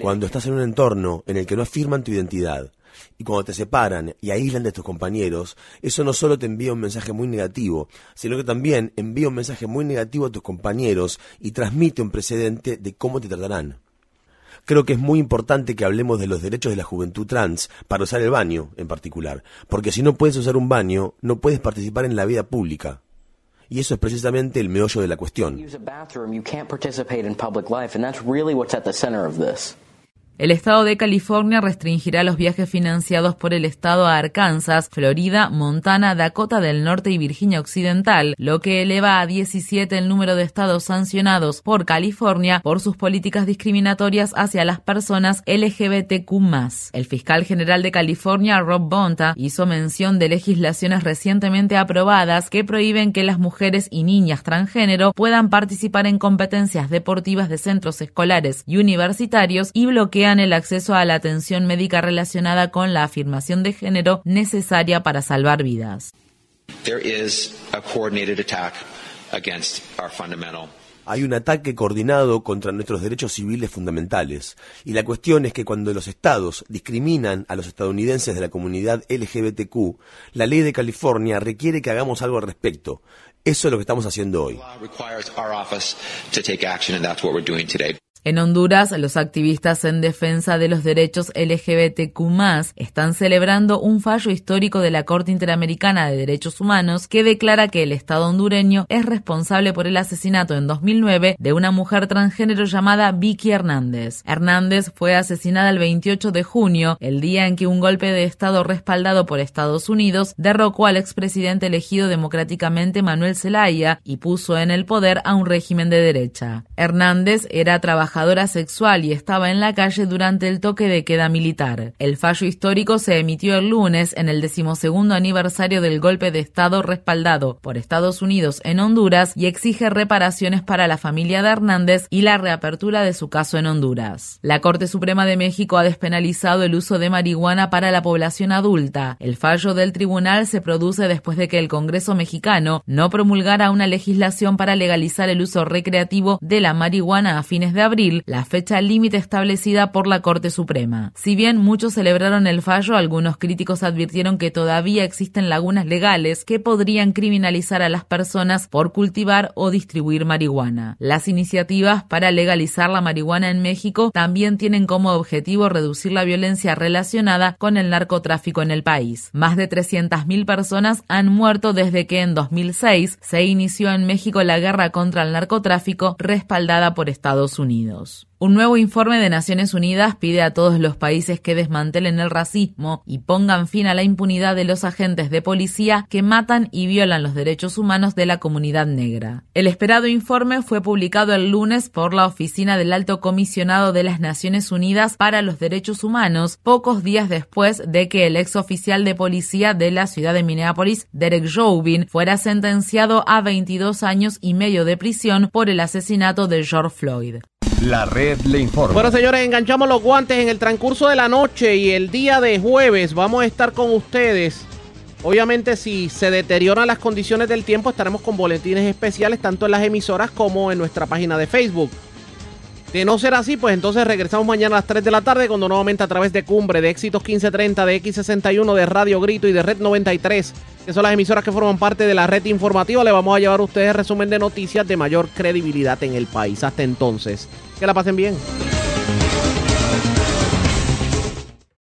Cuando estás en un entorno en el que no afirman tu identidad y cuando te separan y aíslan de tus compañeros, eso no solo te envía un mensaje muy negativo, sino que también envía un mensaje muy negativo a tus compañeros y transmite un precedente de cómo te tratarán. Creo que es muy importante que hablemos de los derechos de la juventud trans para usar el baño en particular, porque si no puedes usar un baño, no puedes participar en la vida pública. Y eso es precisamente el meollo de la cuestión. El estado de California restringirá los viajes financiados por el estado a Arkansas, Florida, Montana, Dakota del Norte y Virginia Occidental, lo que eleva a 17 el número de estados sancionados por California por sus políticas discriminatorias hacia las personas LGBTQ+. El fiscal general de California, Rob Bonta, hizo mención de legislaciones recientemente aprobadas que prohíben que las mujeres y niñas transgénero puedan participar en competencias deportivas de centros escolares y universitarios y bloquean el acceso a la atención médica relacionada con la afirmación de género necesaria para salvar vidas. Hay un ataque coordinado contra nuestros derechos civiles fundamentales. Y la cuestión es que cuando los estados discriminan a los estadounidenses de la comunidad LGBTQ, la ley de California requiere que hagamos algo al respecto. Eso es lo que estamos haciendo hoy. En Honduras, los activistas en defensa de los derechos LGBTQ están celebrando un fallo histórico de la Corte Interamericana de Derechos Humanos que declara que el Estado hondureño es responsable por el asesinato en 2009 de una mujer transgénero llamada Vicky Hernández. Hernández fue asesinada el 28 de junio, el día en que un golpe de Estado respaldado por Estados Unidos derrocó al expresidente elegido democráticamente Manuel Zelaya y puso en el poder a un régimen de derecha. Hernández era trabajador trabajadora sexual y estaba en la calle durante el toque de queda militar. El fallo histórico se emitió el lunes en el decimosegundo aniversario del golpe de Estado respaldado por Estados Unidos en Honduras y exige reparaciones para la familia de Hernández y la reapertura de su caso en Honduras. La Corte Suprema de México ha despenalizado el uso de marihuana para la población adulta. El fallo del tribunal se produce después de que el Congreso mexicano no promulgara una legislación para legalizar el uso recreativo de la marihuana a fines de abril la fecha límite establecida por la Corte Suprema. Si bien muchos celebraron el fallo, algunos críticos advirtieron que todavía existen lagunas legales que podrían criminalizar a las personas por cultivar o distribuir marihuana. Las iniciativas para legalizar la marihuana en México también tienen como objetivo reducir la violencia relacionada con el narcotráfico en el país. Más de 300.000 personas han muerto desde que en 2006 se inició en México la guerra contra el narcotráfico respaldada por Estados Unidos. Un nuevo informe de Naciones Unidas pide a todos los países que desmantelen el racismo y pongan fin a la impunidad de los agentes de policía que matan y violan los derechos humanos de la comunidad negra. El esperado informe fue publicado el lunes por la Oficina del Alto Comisionado de las Naciones Unidas para los Derechos Humanos, pocos días después de que el ex oficial de policía de la ciudad de Minneapolis, Derek Chauvin, fuera sentenciado a 22 años y medio de prisión por el asesinato de George Floyd. La red le informa. Bueno, señores, enganchamos los guantes en el transcurso de la noche y el día de jueves vamos a estar con ustedes. Obviamente, si se deterioran las condiciones del tiempo, estaremos con boletines especiales tanto en las emisoras como en nuestra página de Facebook. De no ser así, pues entonces regresamos mañana a las 3 de la tarde cuando nuevamente a través de Cumbre, de Éxitos 1530, de X61, de Radio Grito y de Red 93, que son las emisoras que forman parte de la red informativa, le vamos a llevar a ustedes resumen de noticias de mayor credibilidad en el país. Hasta entonces, que la pasen bien.